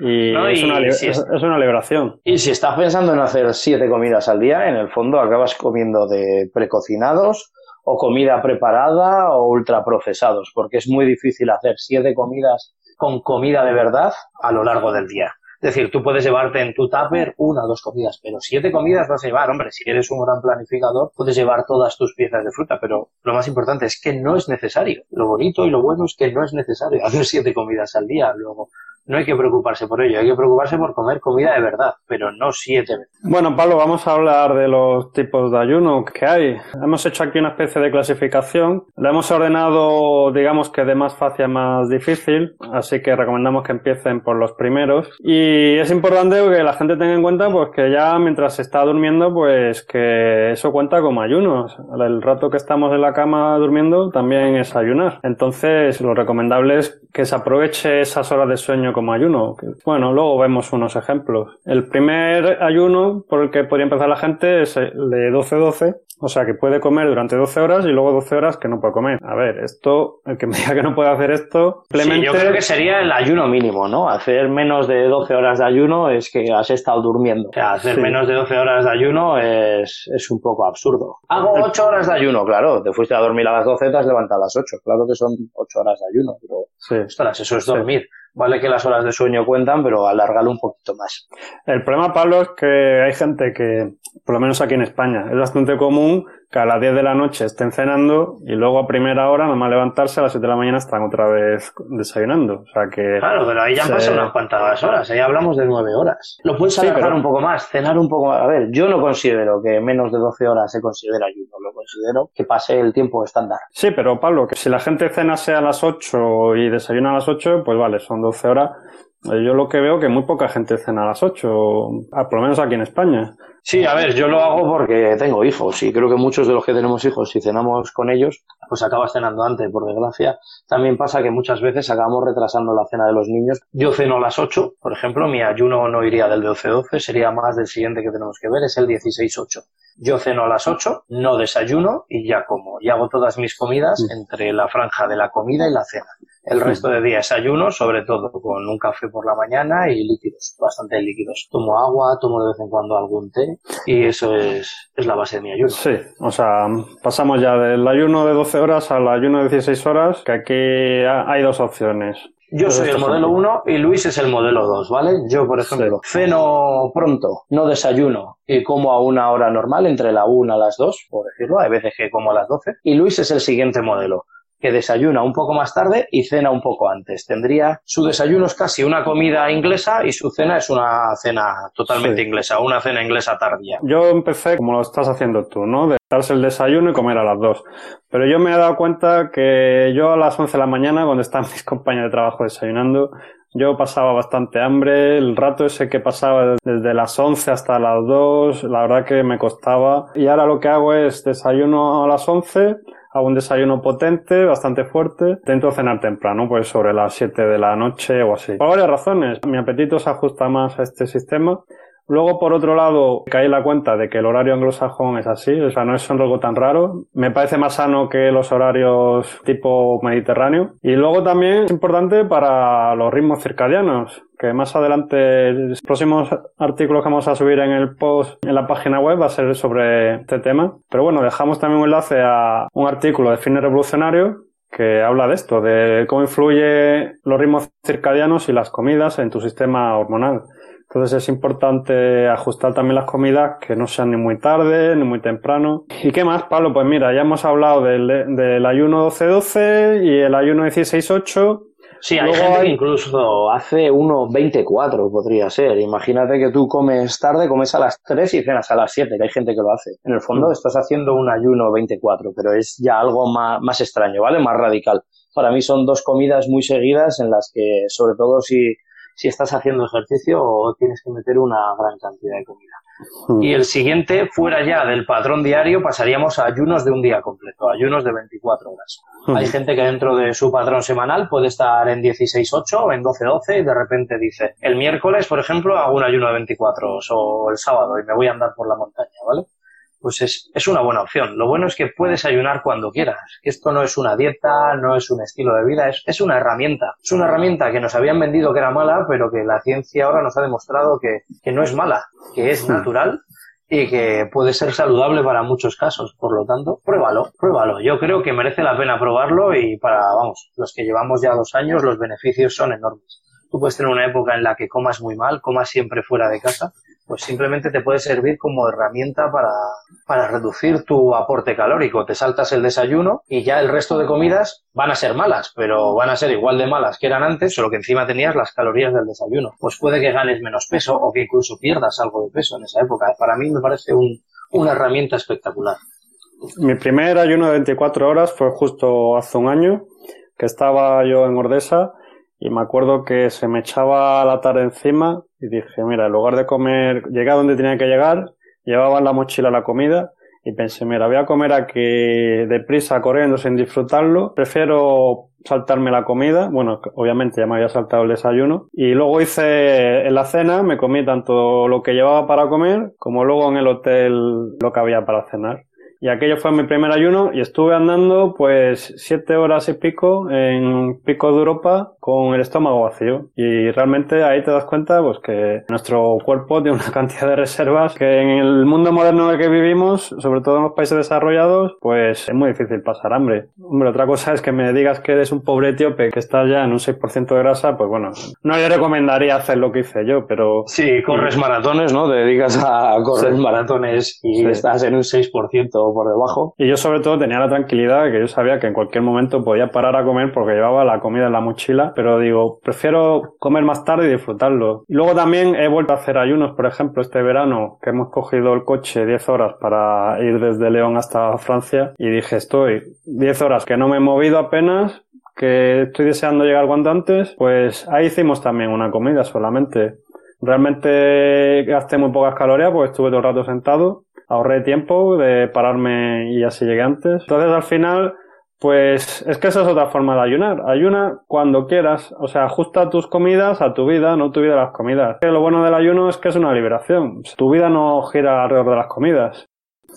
Speaker 1: y, es, una, es, una, liberación.
Speaker 2: Y si estás pensando en hacer siete comidas al día, en el fondo acabas comiendo de precocinados o comida preparada o ultraprocesados, porque es muy difícil hacer siete comidas con comida de verdad a lo largo del día. Es decir, tú puedes llevarte en tu tupper una o dos comidas, pero siete comidas vas a llevar. Hombre, si eres un gran planificador, puedes llevar todas tus piezas de fruta, pero lo más importante es que no es necesario. Lo bonito y lo bueno es que no es necesario <laughs> hacer siete comidas al día. Luego, no hay que preocuparse por ello, hay que preocuparse por comer comida de verdad, pero no siete veces.
Speaker 1: Bueno, Pablo, vamos a hablar de los tipos de ayuno que hay. Hemos hecho aquí una especie de clasificación. La hemos ordenado, digamos que de más fácil a más difícil, así que recomendamos que empiecen por los primeros. Y es importante que la gente tenga en cuenta pues que ya mientras se está durmiendo, pues que eso cuenta como ayuno. El rato que estamos en la cama durmiendo también es ayunar. Entonces, lo recomendable es que se aproveche esas horas de sueño como ayuno. Bueno, luego vemos unos ejemplos. El primer ayuno por el que podría empezar la gente es el de 12-12, o sea que puede comer durante 12 horas y luego 12 horas que no puede comer. A ver, esto, el que me diga que no puede hacer esto,
Speaker 2: simplemente... yo creo que sería el ayuno mínimo, ¿no? Hacer menos de 12 horas de ayuno es que has estado durmiendo. O sea, hacer menos de 12 horas de ayuno es, es un poco absurdo. Hago 8 horas de ayuno, claro. Te fuiste a dormir a las 12, te has levantado a las 8. Claro que son 8 horas de ayuno, pero... Sí. Ostras, eso es dormir. Vale que las horas de sueño cuentan, pero alárgalo un poquito más.
Speaker 1: El problema, Pablo, es que hay gente que, por lo menos aquí en España, es bastante común que a las 10 de la noche estén cenando y luego a primera hora, nomás levantarse a las 7 de la mañana están otra vez desayunando. O sea que.
Speaker 2: Claro, pero ahí ya han pasado unas cuantas horas, ahí hablamos de 9 horas. Lo puedes alargar un poco más, cenar un poco más. A ver, yo no considero que menos de 12 horas se considera ayuno, lo considero que pase el tiempo estándar.
Speaker 1: Sí, pero Pablo, que si la gente cenase a las 8 y desayuna a las 8, pues vale, son 12 horas Yo lo que veo que muy poca gente cena a las 8, por lo menos aquí en España.
Speaker 2: Sí, a ver, yo lo hago porque tengo hijos y creo que muchos de los que tenemos hijos, si cenamos con ellos, pues acabas cenando antes, por desgracia. También pasa que muchas veces acabamos retrasando la cena de los niños. Yo ceno a las 8, por ejemplo, mi ayuno no iría del 12-12, sería más del siguiente que tenemos que ver, es el 16-8. Yo ceno a las 8, no desayuno y ya como. Y hago todas mis comidas mm. entre la franja de la comida y la cena. El resto de días ayuno, sobre todo con un café por la mañana y líquidos, bastante líquidos. Tomo agua, tomo de vez en cuando algún té y eso es, es la base de mi ayuno.
Speaker 1: Sí, o sea, pasamos ya del ayuno de 12 horas al ayuno de 16 horas, que aquí hay dos opciones.
Speaker 2: Yo soy el modelo 1 y Luis es el modelo 2, ¿vale? Yo, por ejemplo, ceno pronto, no desayuno y como a una hora normal, entre la 1 a las 2, por decirlo, hay veces que como a las 12. Y Luis es el siguiente modelo que desayuna un poco más tarde y cena un poco antes. Tendría su desayuno es casi una comida inglesa y su cena es una cena totalmente inglesa, una cena inglesa tardía.
Speaker 1: Yo empecé como lo estás haciendo tú, ¿no? De darse el desayuno y comer a las dos. Pero yo me he dado cuenta que yo a las 11 de la mañana, cuando están <laughs> mis compañeros de trabajo desayunando, yo pasaba bastante hambre, el rato ese que pasaba desde las 11 hasta las 2, la verdad que me costaba. Y ahora lo que hago es desayuno a las 11, hago un desayuno potente, bastante fuerte. Intento cenar temprano, pues sobre las 7 de la noche o así. Por varias razones. Mi apetito se ajusta más a este sistema. Luego, por otro lado, caí en la cuenta de que el horario anglosajón es así, o sea, no es algo tan raro. Me parece más sano que los horarios tipo mediterráneo. Y luego también es importante para los ritmos circadianos, que más adelante, los próximos artículos que vamos a subir en el post en la página web va a ser sobre este tema. Pero bueno, dejamos también un enlace a un artículo de Fitness Revolucionario que habla de esto, de cómo influye los ritmos circadianos y las comidas en tu sistema hormonal. Entonces es importante ajustar también las comidas que no sean ni muy tarde ni muy temprano. ¿Y qué más, Pablo? Pues mira, ya hemos hablado del, del ayuno 12-12 y el ayuno 16-8.
Speaker 2: Sí, hay gente que incluso hace uno 24, podría ser. Imagínate que tú comes tarde, comes a las 3 y cenas a las 7, que hay gente que lo hace. En el fondo mm. estás haciendo un ayuno 24, pero es ya algo más, más extraño, ¿vale? Más radical. Para mí son dos comidas muy seguidas en las que, sobre todo si si estás haciendo ejercicio o tienes que meter una gran cantidad de comida. Hmm. Y el siguiente, fuera ya del patrón diario, pasaríamos a ayunos de un día completo, ayunos de 24 horas. Hmm. Hay gente que dentro de su patrón semanal puede estar en 16-8 o en 12-12 y de repente dice, el miércoles, por ejemplo, hago un ayuno de 24 horas o el sábado y me voy a andar por la montaña, ¿vale? Pues es, es, una buena opción. Lo bueno es que puedes ayunar cuando quieras. Esto no es una dieta, no es un estilo de vida, es, es, una herramienta. Es una herramienta que nos habían vendido que era mala, pero que la ciencia ahora nos ha demostrado que, que no es mala, que es natural y que puede ser saludable para muchos casos. Por lo tanto, pruébalo, pruébalo. Yo creo que merece la pena probarlo y para, vamos, los que llevamos ya dos años, los beneficios son enormes. Tú puedes tener una época en la que comas muy mal, comas siempre fuera de casa, pues simplemente te puede servir como herramienta para, para reducir tu aporte calórico. Te saltas el desayuno y ya el resto de comidas van a ser malas, pero van a ser igual de malas que eran antes, solo que encima tenías las calorías del desayuno. Pues puede que ganes menos peso o que incluso pierdas algo de peso en esa época. Para mí me parece un, una herramienta espectacular.
Speaker 1: Mi primer ayuno de 24 horas fue justo hace un año, que estaba yo en Ordesa y me acuerdo que se me echaba la tarde encima y dije, mira, en lugar de comer, llegué a donde tenía que llegar, llevaba en la mochila la comida y pensé, mira, voy a comer aquí deprisa, corriendo, sin disfrutarlo. Prefiero saltarme la comida. Bueno, obviamente ya me había saltado el desayuno. Y luego hice en la cena, me comí tanto lo que llevaba para comer como luego en el hotel lo que había para cenar. Y aquello fue mi primer ayuno y estuve andando pues siete horas y pico en pico de Europa con el estómago vacío. Y realmente ahí te das cuenta pues que nuestro cuerpo tiene una <laughs> cantidad de reservas que en el mundo moderno en el que vivimos, sobre todo en los países desarrollados, pues es muy difícil pasar hambre. Hombre, otra cosa es que me digas que eres un pobre etíope que está ya en un 6% de grasa, pues bueno, no le recomendaría hacer lo que hice yo, pero...
Speaker 2: Sí, corres maratones, ¿no? Te dedicas a correr maratones y estás en un 6% por debajo.
Speaker 1: Y yo sobre todo tenía la tranquilidad que yo sabía que en cualquier momento podía parar a comer porque llevaba la comida en la mochila, pero digo, prefiero comer más tarde y disfrutarlo. Luego también he vuelto a hacer ayunos, por ejemplo, este verano que hemos cogido el coche 10 horas para ir desde León hasta Francia y dije, estoy 10 horas que no me he movido apenas, que estoy deseando llegar cuanto antes, pues ahí hicimos también una comida solamente. Realmente gasté muy pocas calorías porque estuve todo el rato sentado, ahorré tiempo de pararme y así llegué antes. Entonces al final, pues es que esa es otra forma de ayunar. Ayuna cuando quieras, o sea, ajusta tus comidas a tu vida, no tu vida a las comidas. Lo bueno del ayuno es que es una liberación. Tu vida no gira alrededor de las comidas.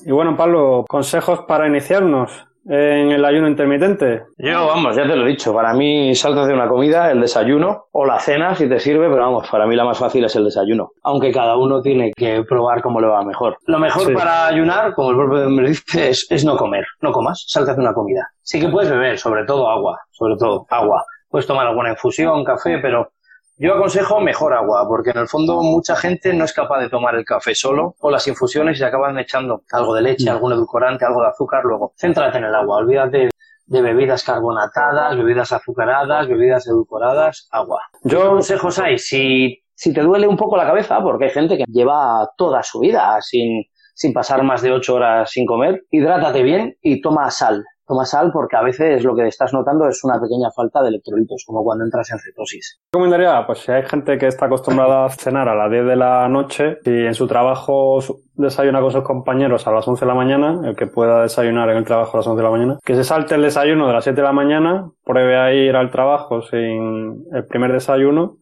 Speaker 1: Y bueno, Pablo, consejos para iniciarnos en el ayuno intermitente?
Speaker 2: Yo, vamos, ya te lo he dicho, para mí saltas de una comida, el desayuno o la cena si te sirve, pero vamos, para mí la más fácil es el desayuno, aunque cada uno tiene que probar cómo le va mejor. Lo mejor para ayunar, como el propio me dice, es, es no comer, no comas, saltas de una comida. Sí que puedes beber, sobre todo agua, sobre todo agua. Puedes tomar alguna infusión, café, pero yo aconsejo mejor agua, porque en el fondo mucha gente no es capaz de tomar el café solo o las infusiones y se acaban echando algo de leche, mm. algún edulcorante, algo de azúcar. Luego, céntrate en el agua, olvídate de bebidas carbonatadas, bebidas azucaradas, bebidas edulcoradas, agua. Yo, ¿Qué consejos hay? Si, si te duele un poco la cabeza, porque hay gente que lleva toda su vida sin, sin pasar más de ocho horas sin comer, hidrátate bien y toma sal toma sal porque a veces lo que estás notando es una pequeña falta de electrolitos, como cuando entras en cetosis.
Speaker 1: ¿Qué recomendaría? Pues si hay gente que está acostumbrada a cenar a las 10 de la noche y en su trabajo desayuna con sus compañeros a las 11 de la mañana, el que pueda desayunar en el trabajo a las 11 de la mañana, que se salte el desayuno de las 7 de la mañana, pruebe a ir al trabajo sin el primer desayuno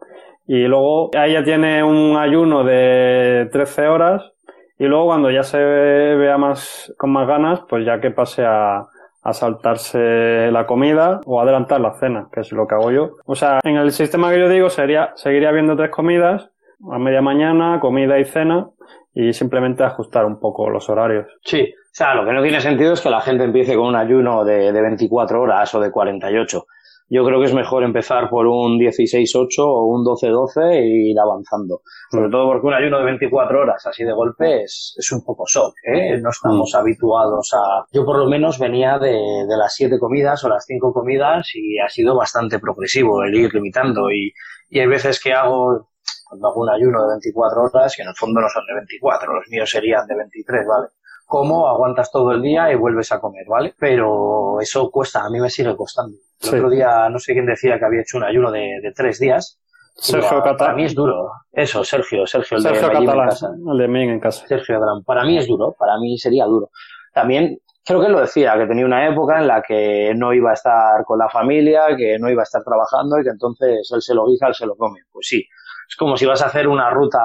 Speaker 1: y luego ya tiene un ayuno de 13 horas y luego cuando ya se vea más con más ganas, pues ya que pase a a saltarse la comida o adelantar la cena, que es lo que hago yo. O sea, en el sistema que yo digo sería, seguiría habiendo tres comidas, a media mañana, comida y cena, y simplemente ajustar un poco los horarios.
Speaker 2: Sí, o sea, lo que no tiene sentido es que la gente empiece con un ayuno de, de 24 horas o de 48 yo creo que es mejor empezar por un 16-8 o un 12-12 e ir avanzando. Sobre todo porque un ayuno de 24 horas así de golpe es, es un poco shock, ¿eh? No estamos habituados a... Yo por lo menos venía de, de las 7 comidas o las 5 comidas y ha sido bastante progresivo el ir limitando y, y hay veces que hago cuando hago un ayuno de 24 horas que en el fondo no son de 24, los míos serían de 23, ¿vale? como aguantas todo el día y vuelves a comer, ¿vale? Pero eso cuesta, a mí me sigue costando. El otro día no sé quién decía que había hecho un ayuno de, tres días.
Speaker 1: Sergio Catalán.
Speaker 2: Para mí es duro. Eso, Sergio, Sergio,
Speaker 1: el Sergio de Catalán, el de Ming en casa.
Speaker 2: Sergio Adran. Para mí es duro, para mí sería duro. También creo que él lo decía, que tenía una época en la que no iba a estar con la familia, que no iba a estar trabajando y que entonces él se lo guisa, él se lo come. Pues sí, es como si vas a hacer una ruta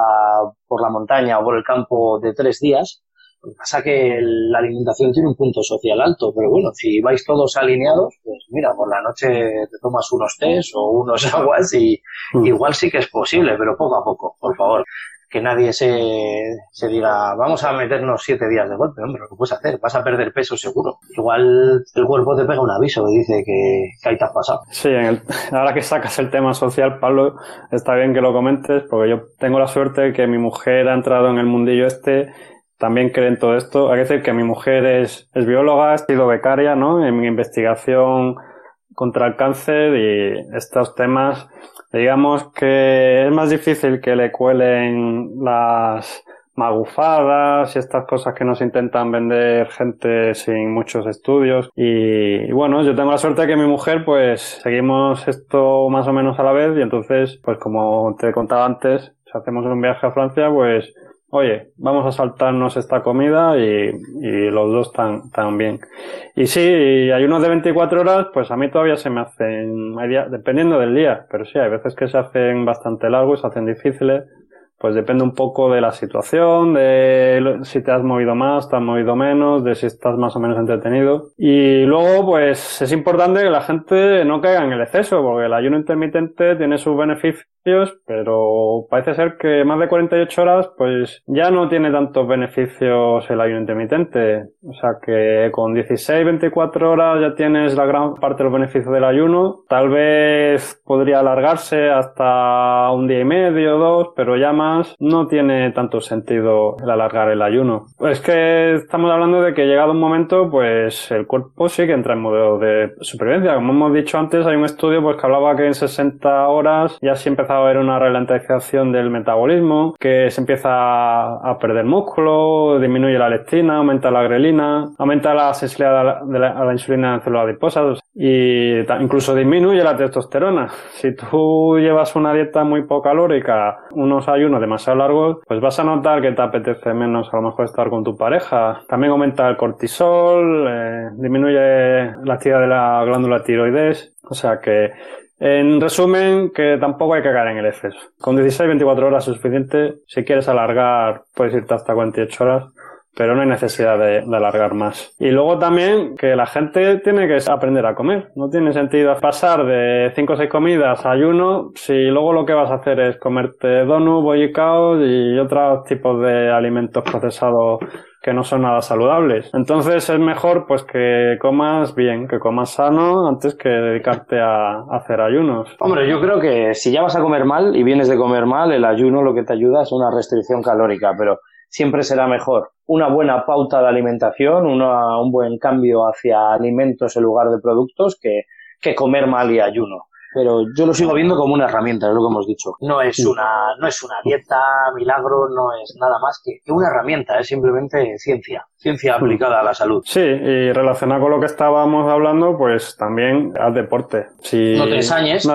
Speaker 2: por la montaña o por el campo de tres días lo que pasa que la alimentación tiene un punto social alto, pero bueno, si vais todos alineados, pues mira, por la noche te tomas unos tés o unos <laughs> aguas y mm. igual sí que es posible, pero poco a poco, por favor. Que nadie se, se diga, vamos a meternos siete días de golpe, hombre, lo que puedes hacer, vas a perder peso seguro. Igual el cuerpo te pega un aviso y dice que, que ahí te has pasado.
Speaker 1: Sí, ahora que sacas el tema social, Pablo, está bien que lo comentes, porque yo tengo la suerte de que mi mujer ha entrado en el mundillo este también creen todo esto. Hay que decir que mi mujer es, es bióloga, ha sido becaria, ¿no? En mi investigación contra el cáncer y estos temas, digamos que es más difícil que le cuelen las magufadas y estas cosas que nos intentan vender gente sin muchos estudios. Y, y, bueno, yo tengo la suerte de que mi mujer, pues seguimos esto más o menos a la vez y entonces, pues como te contaba antes, si hacemos un viaje a Francia, pues oye, vamos a saltarnos esta comida y, y los dos tan, tan bien. Y sí, hay unos de 24 horas, pues a mí todavía se me hacen, dependiendo del día, pero sí, hay veces que se hacen bastante largos, se hacen difíciles, pues depende un poco de la situación, de si te has movido más, te has movido menos, de si estás más o menos entretenido. Y luego, pues es importante que la gente no caiga en el exceso, porque el ayuno intermitente tiene sus beneficios pero parece ser que más de 48 horas, pues ya no tiene tantos beneficios el ayuno intermitente. O sea que con 16, 24 horas ya tienes la gran parte de los beneficios del ayuno. Tal vez podría alargarse hasta un día y medio, dos, pero ya más no tiene tanto sentido el alargar el ayuno. Es que estamos hablando de que llegado un momento, pues el cuerpo sí que entra en modo de supervivencia. Como hemos dicho antes, hay un estudio pues que hablaba que en 60 horas ya siempre a haber una ralentización del metabolismo, que se empieza a perder músculo, disminuye la leptina, aumenta la grelina, aumenta la sensibilidad a la, insulina en células adiposas y incluso disminuye la testosterona. Si tú llevas una dieta muy poco calórica, unos ayunos demasiado largos, pues vas a notar que te apetece menos a lo mejor estar con tu pareja. También aumenta el cortisol, eh, disminuye la actividad de la glándula tiroides. O sea que en resumen, que tampoco hay que caer en el exceso. Con 16-24 horas es suficiente. Si quieres alargar, puedes irte hasta 48 horas pero no hay necesidad de, alargar más. Y luego también que la gente tiene que aprender a comer. No tiene sentido pasar de 5 o 6 comidas a ayuno si luego lo que vas a hacer es comerte donut, bollicaos y otros tipos de alimentos procesados que no son nada saludables. Entonces es mejor pues que comas bien, que comas sano antes que dedicarte a, hacer ayunos.
Speaker 2: Hombre, yo creo que si ya vas a comer mal y vienes de comer mal, el ayuno lo que te ayuda es una restricción calórica, pero siempre será mejor una buena pauta de alimentación, un buen cambio hacia alimentos en lugar de productos que, que comer mal y ayuno pero yo lo sigo viendo como una herramienta, es lo que hemos dicho. No es una, no es una dieta, milagro, no es nada más que, una herramienta, es simplemente ciencia, ciencia aplicada a la salud.
Speaker 1: Sí, y relacionado con lo que estábamos hablando, pues también al deporte. Si...
Speaker 2: No te ensañes.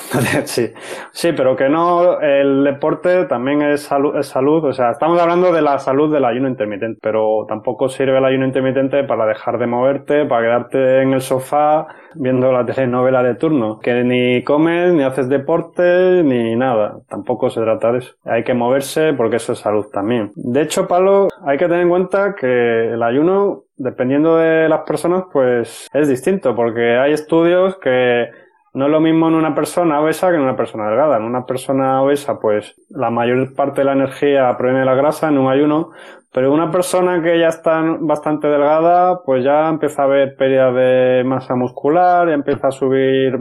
Speaker 2: <laughs>
Speaker 1: sí. sí, pero que no, el deporte también es salud, es salud, o sea, estamos hablando de la salud del ayuno intermitente, pero tampoco sirve el ayuno intermitente para dejar de moverte, para quedarte en el sofá viendo la telenovela de turno, que ni comes, ni haces deporte, ni nada. Tampoco se trata de eso. Hay que moverse porque eso es salud también. De hecho, Pablo, hay que tener en cuenta que el ayuno, dependiendo de las personas, pues es distinto, porque hay estudios que no es lo mismo en una persona obesa que en una persona delgada. En una persona obesa, pues la mayor parte de la energía proviene de la grasa en un ayuno, pero una persona que ya está bastante delgada, pues ya empieza a haber pérdida de masa muscular, ya empieza a subir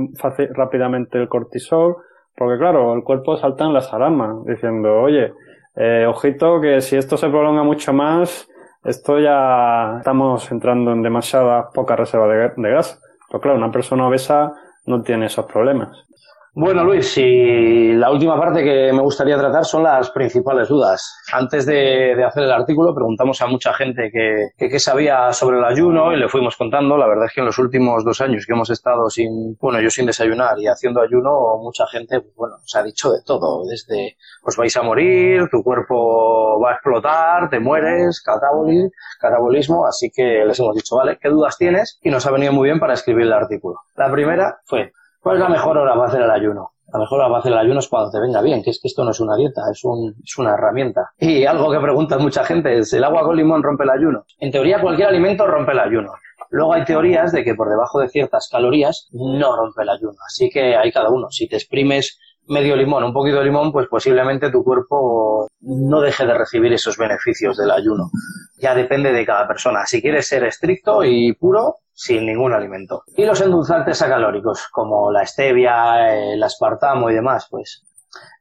Speaker 1: rápidamente el cortisol, porque claro, el cuerpo salta en las alarmas, diciendo, oye, eh, ojito que si esto se prolonga mucho más, esto ya estamos entrando en demasiada poca reserva de, gas. Pero claro, una persona obesa no tiene esos problemas.
Speaker 2: Bueno, Luis, y la última parte que me gustaría tratar son las principales dudas. Antes de, hacer el artículo preguntamos a mucha gente qué sabía sobre el ayuno y le fuimos contando. La verdad es que en los últimos dos años que hemos estado sin, bueno, yo sin desayunar y haciendo ayuno, mucha gente, pues, bueno, se ha dicho de todo. Desde, os vais a morir, tu cuerpo va a explotar, te mueres, catabolismo. Así que les hemos dicho, vale, ¿qué dudas tienes? Y nos ha venido muy bien para escribir el artículo. La primera fue, ¿Cuál es la mejor hora para hacer el ayuno? La mejor hora para hacer el ayuno es cuando te venga bien, que es que esto no es una dieta, es, un, es una herramienta. Y algo que pregunta mucha gente es, ¿el agua con limón rompe el ayuno? En teoría cualquier alimento rompe el ayuno. Luego hay teorías de que por debajo de ciertas calorías no rompe el ayuno. Así que hay cada uno. Si te exprimes medio limón, un poquito de limón, pues posiblemente tu cuerpo no deje de recibir esos beneficios del ayuno. Ya depende de cada persona. Si quieres ser estricto y puro, sin ningún alimento. Y los endulzantes acalóricos, como la stevia, el aspartamo y demás, pues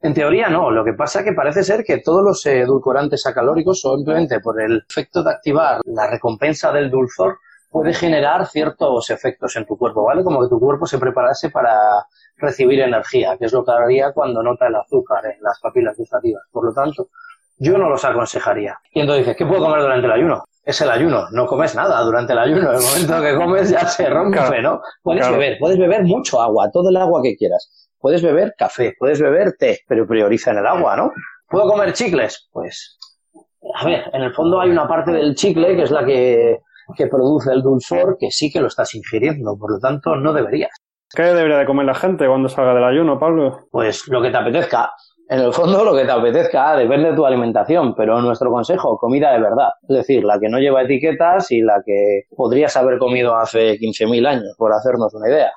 Speaker 2: en teoría no, lo que pasa es que parece ser que todos los edulcorantes acalóricos, simplemente por el efecto de activar la recompensa del dulzor, puede generar ciertos efectos en tu cuerpo, ¿vale? Como que tu cuerpo se preparase para recibir energía, que es lo que haría cuando nota el azúcar en las papilas gustativas. Por lo tanto, yo no los aconsejaría. Y entonces dices, ¿qué puedo comer durante el ayuno? es el ayuno, no comes nada durante el ayuno, el momento que comes ya se rompe, ¿no? Puedes beber, puedes beber mucho agua, todo el agua que quieras. Puedes beber café, puedes beber té, pero prioriza en el agua, ¿no? ¿Puedo comer chicles? Pues, a ver, en el fondo hay una parte del chicle que es la que, que produce el dulzor que sí que lo estás ingiriendo, por lo tanto no deberías.
Speaker 1: ¿Qué debería de comer la gente cuando salga del ayuno, Pablo?
Speaker 2: Pues lo que te apetezca. En el fondo, lo que te apetezca depende de tu alimentación, pero nuestro consejo, comida de verdad. Es decir, la que no lleva etiquetas y la que podrías haber comido hace 15.000 años, por hacernos una idea.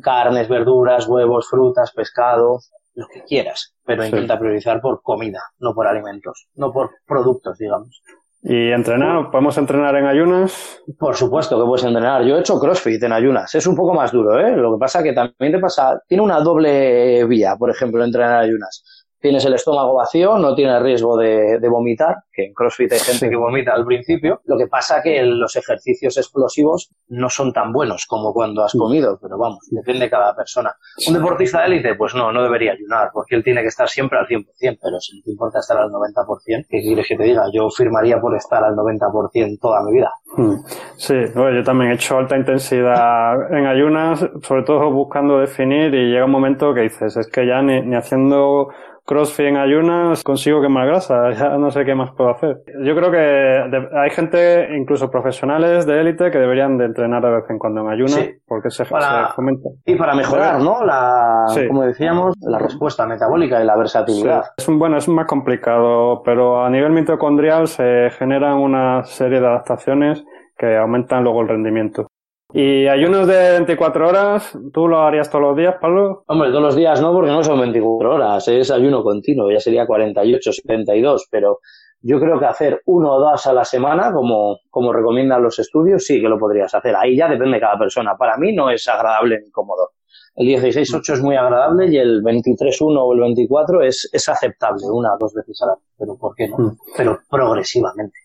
Speaker 2: Carnes, verduras, huevos, frutas, pescado, lo que quieras, pero intenta priorizar por comida, no por alimentos, no por productos, digamos.
Speaker 1: ¿Y entrenar? ¿Podemos entrenar en ayunas?
Speaker 2: Por supuesto que puedes entrenar. Yo he hecho CrossFit en ayunas. Es un poco más duro, ¿eh? Lo que pasa que también te pasa... Tiene una doble vía, por ejemplo, entrenar en ayunas tienes el estómago vacío, no tienes riesgo de, vomitar, que en CrossFit hay gente que vomita al principio. Lo que pasa que los ejercicios explosivos no son tan buenos como cuando has comido, pero vamos, depende de cada persona. Un deportista de élite, pues no, no debería ayunar, porque él tiene que estar siempre al 100%, pero si no te importa estar al 90%, ¿qué quieres que te diga? Yo firmaría por estar al 90% toda mi vida. Hmm.
Speaker 1: Sí, yo también he hecho alta intensidad <laughs> en ayunas, sobre todo buscando definir y llega un momento que dices, es que ya ni, ni haciendo crossfit en ayunas consigo quemar grasa, <laughs> ya no sé qué más puedo hacer. Yo creo que hay gente, incluso profesionales de élite, que deberían de entrenar de vez en cuando en ayunas, porque se, fomenta.
Speaker 2: Y para mejorar, ¿no? La, como decíamos, la respuesta metabólica y la versatilidad.
Speaker 1: Es un, bueno, es más complicado, pero a nivel mitocondrial se generan una serie de adaptaciones que aumentan luego el rendimiento. ¿Y ayunos de 24 horas? ¿Tú lo harías todos los días, Pablo?
Speaker 2: Hombre, todos los días no, porque no son 24 horas, es ayuno continuo, ya sería 48, 72, pero yo creo que hacer uno o dos a la semana, como, como recomiendan los estudios, sí que lo podrías hacer. Ahí ya depende de cada persona. Para mí no es agradable ni cómodo. El 16-8 es muy agradable y el 23-1 o el 24 es, es aceptable, una o dos veces a la pero ¿por qué no? Mm. Pero progresivamente.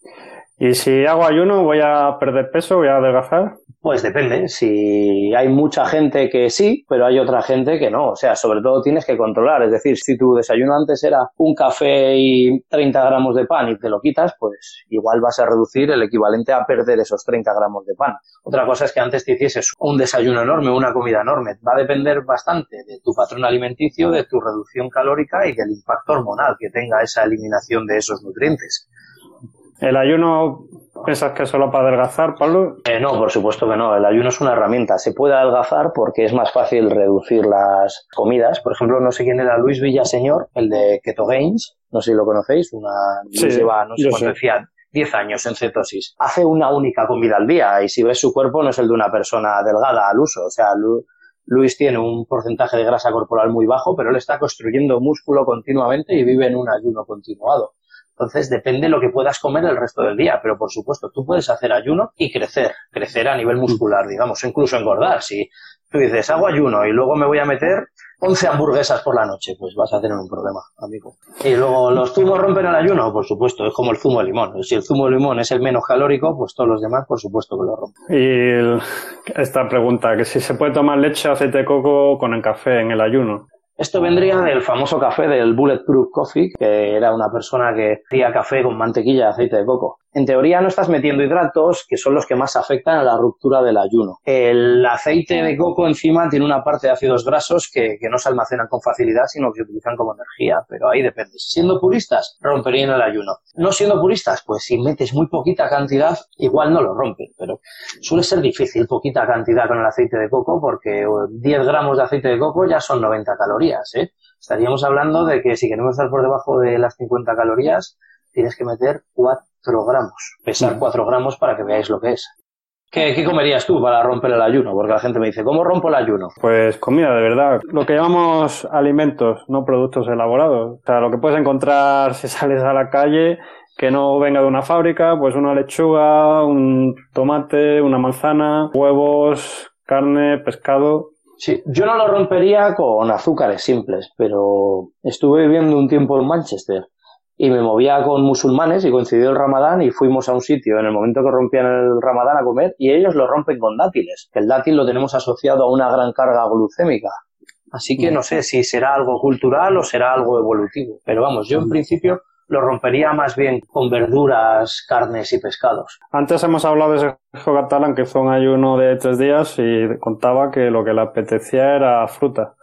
Speaker 1: ¿Y si hago ayuno, voy a perder peso, voy a adelgazar?
Speaker 2: Pues depende. Si hay mucha gente que sí, pero hay otra gente que no. O sea, sobre todo tienes que controlar. Es decir, si tu desayuno antes era un café y 30 gramos de pan y te lo quitas, pues igual vas a reducir el equivalente a perder esos 30 gramos de pan. Otra cosa es que antes te hicieses un desayuno enorme, una comida enorme. Va a depender bastante de tu patrón alimenticio, de tu reducción calórica y del impacto hormonal que tenga esa eliminación de esos nutrientes.
Speaker 1: ¿El ayuno piensas que es solo para adelgazar, Pablo?
Speaker 2: Eh, no, por supuesto que no. El ayuno es una herramienta. Se puede adelgazar porque es más fácil reducir las comidas. Por ejemplo, no sé quién era Luis Villaseñor, el de Keto Gains. No sé si lo conocéis. Una, sí, lleva, no sé cuánto decía, 10 años en cetosis. Hace una única comida al día y si ves su cuerpo no es el de una persona delgada al uso. O sea, Luis tiene un porcentaje de grasa corporal muy bajo, pero él está construyendo músculo continuamente y vive en un ayuno continuado. Entonces depende lo que puedas comer el resto del día, pero por supuesto tú puedes hacer ayuno y crecer, crecer a nivel muscular, digamos, incluso engordar. Si tú dices hago ayuno y luego me voy a meter 11 hamburguesas por la noche, pues vas a tener un problema, amigo. Y luego, ¿los zumos rompen el ayuno? Por supuesto, es como el zumo de limón. Si el zumo de limón es el menos calórico, pues todos los demás, por supuesto que lo rompen.
Speaker 1: Y esta pregunta, que si se puede tomar leche aceite de coco con el café en el ayuno.
Speaker 2: Esto vendría del famoso café del Bulletproof Coffee, que era una persona que hacía café con mantequilla y aceite de coco en teoría no estás metiendo hidratos, que son los que más afectan a la ruptura del ayuno. El aceite de coco encima tiene una parte de ácidos grasos que, no se almacenan con facilidad, sino que se utilizan como energía, pero ahí depende. Siendo puristas, romperían el ayuno. No siendo puristas, pues si metes muy poquita cantidad, igual no lo rompen, pero suele ser difícil poquita cantidad con el aceite de coco, porque 10 gramos de aceite de coco ya son 90 calorías, ¿eh? Estaríamos hablando de que si queremos estar por debajo de las 50 calorías, tienes que meter 4 gramos, pesar 4 gramos para que veáis lo que es. ¿Qué, comerías tú para romper el ayuno? Porque la gente me dice, ¿cómo rompo el ayuno?
Speaker 1: Pues comida, de verdad. Lo que llamamos alimentos, no productos elaborados. O sea, lo que puedes encontrar si <laughs> sales a la calle que no venga de una fábrica, pues una lechuga, un tomate, una manzana, huevos, carne, pescado.
Speaker 2: Sí, yo no lo rompería con azúcares simples, pero estuve viviendo un tiempo en Manchester y me movía con musulmanes y coincidió el ramadán y fuimos a un sitio en el momento que rompían el ramadán a comer y ellos lo rompen con dátiles, el dátil lo tenemos asociado a una gran carga glucémica. Así que no sé si será algo cultural o será algo evolutivo, pero vamos, yo en principio lo rompería más bien con verduras, carnes y pescados.
Speaker 1: Antes hemos hablado de ese Catalán que fue un ayuno de tres días y contaba que lo que le apetecía era fruta.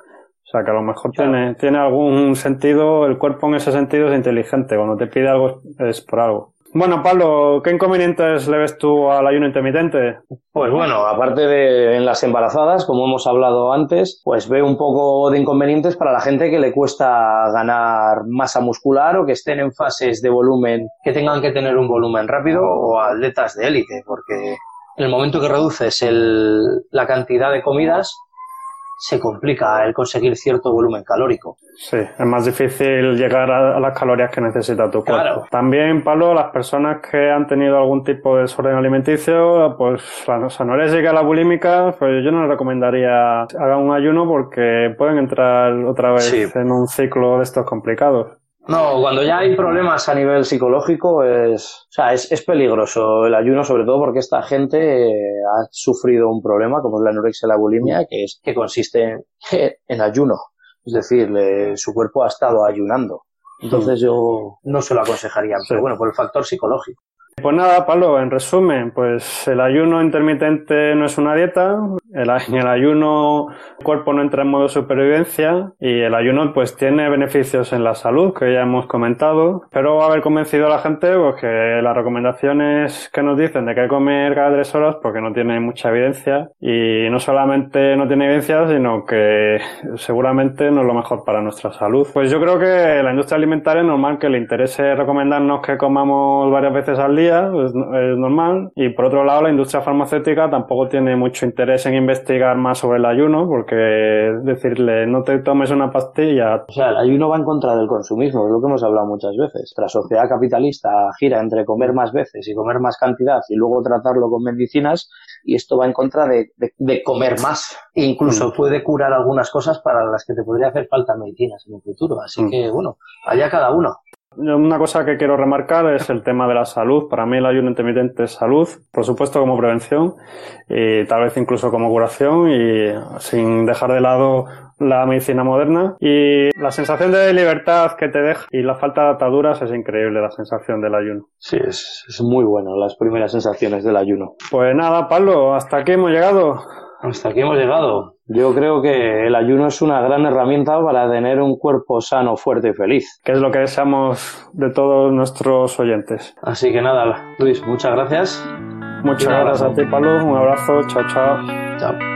Speaker 1: O sea, que a lo mejor tiene, tiene algún sentido, el cuerpo en ese sentido es inteligente, cuando te pide algo es por algo. Bueno, Pablo, ¿qué inconvenientes le ves tú al ayuno intermitente?
Speaker 2: Pues bueno, aparte de en las embarazadas, como hemos hablado antes, pues veo un poco de inconvenientes para la gente que le cuesta ganar masa muscular o que estén en fases de volumen, que tengan que tener un volumen rápido o atletas de élite, porque en el momento que reduces el, la cantidad de comidas, se complica el conseguir cierto volumen calórico.
Speaker 1: Sí, es más difícil llegar a, las calorías que necesita tu cuerpo. También, Pablo, las personas que han tenido algún tipo de desorden alimenticio, pues la anorexia y la bulímica, pues yo no les recomendaría hagan un ayuno porque pueden entrar otra vez en un ciclo de estos complicados.
Speaker 2: No, cuando ya hay problemas a nivel psicológico es, o sea, es, peligroso el ayuno, sobre todo porque esta gente eh, ha sufrido un problema como es la anorexia y la bulimia, que es que consiste en, ayuno. Es decir, su cuerpo ha estado ayunando. Entonces yo no se lo aconsejaría, pero bueno, por el factor psicológico.
Speaker 1: Pues nada, Pablo, en resumen, pues el ayuno intermitente no es una dieta, el, el ayuno el cuerpo no entra en modo supervivencia y el ayuno pues tiene beneficios en la salud que ya hemos comentado. Pero haber convencido a la gente pues que las recomendaciones que nos dicen de que hay que comer cada tres horas porque no tiene mucha evidencia y no solamente no tiene evidencia sino que seguramente no es lo mejor para nuestra salud. Pues yo creo que la industria alimentaria es normal que le interese recomendarnos que comamos varias veces al día, es, es normal. Y por otro lado la industria farmacéutica tampoco tiene mucho interés en investigar más sobre el ayuno, porque decirle no te tomes una pastilla.
Speaker 2: O sea, el ayuno va en contra del consumismo, es lo que hemos hablado muchas veces. La sociedad capitalista gira entre comer más veces y comer más cantidad y luego tratarlo con medicinas, y esto va en contra de, comer más. E incluso mm. puede curar algunas cosas para las que te podría hacer falta medicinas en el futuro. Así mm. que, bueno, allá cada uno.
Speaker 1: Una cosa que quiero remarcar es el tema de la salud. Para mí el ayuno intermitente es salud, por supuesto como prevención y tal vez incluso como curación y sin dejar de lado la medicina moderna y la sensación de libertad que te deja y la falta de ataduras es increíble la sensación del ayuno.
Speaker 2: Sí, es, es muy bueno las primeras sensaciones del ayuno.
Speaker 1: Pues nada, Pablo, hasta aquí hemos llegado.
Speaker 2: Hasta aquí hemos llegado. Yo creo que el ayuno es una gran herramienta para tener un cuerpo sano, fuerte y feliz.
Speaker 1: Que es lo que deseamos de todos nuestros oyentes.
Speaker 2: Así que nada, Luis, muchas gracias.
Speaker 1: Muchas gracias a ti, Pablo. Un abrazo. Chao, chao.
Speaker 2: Chao.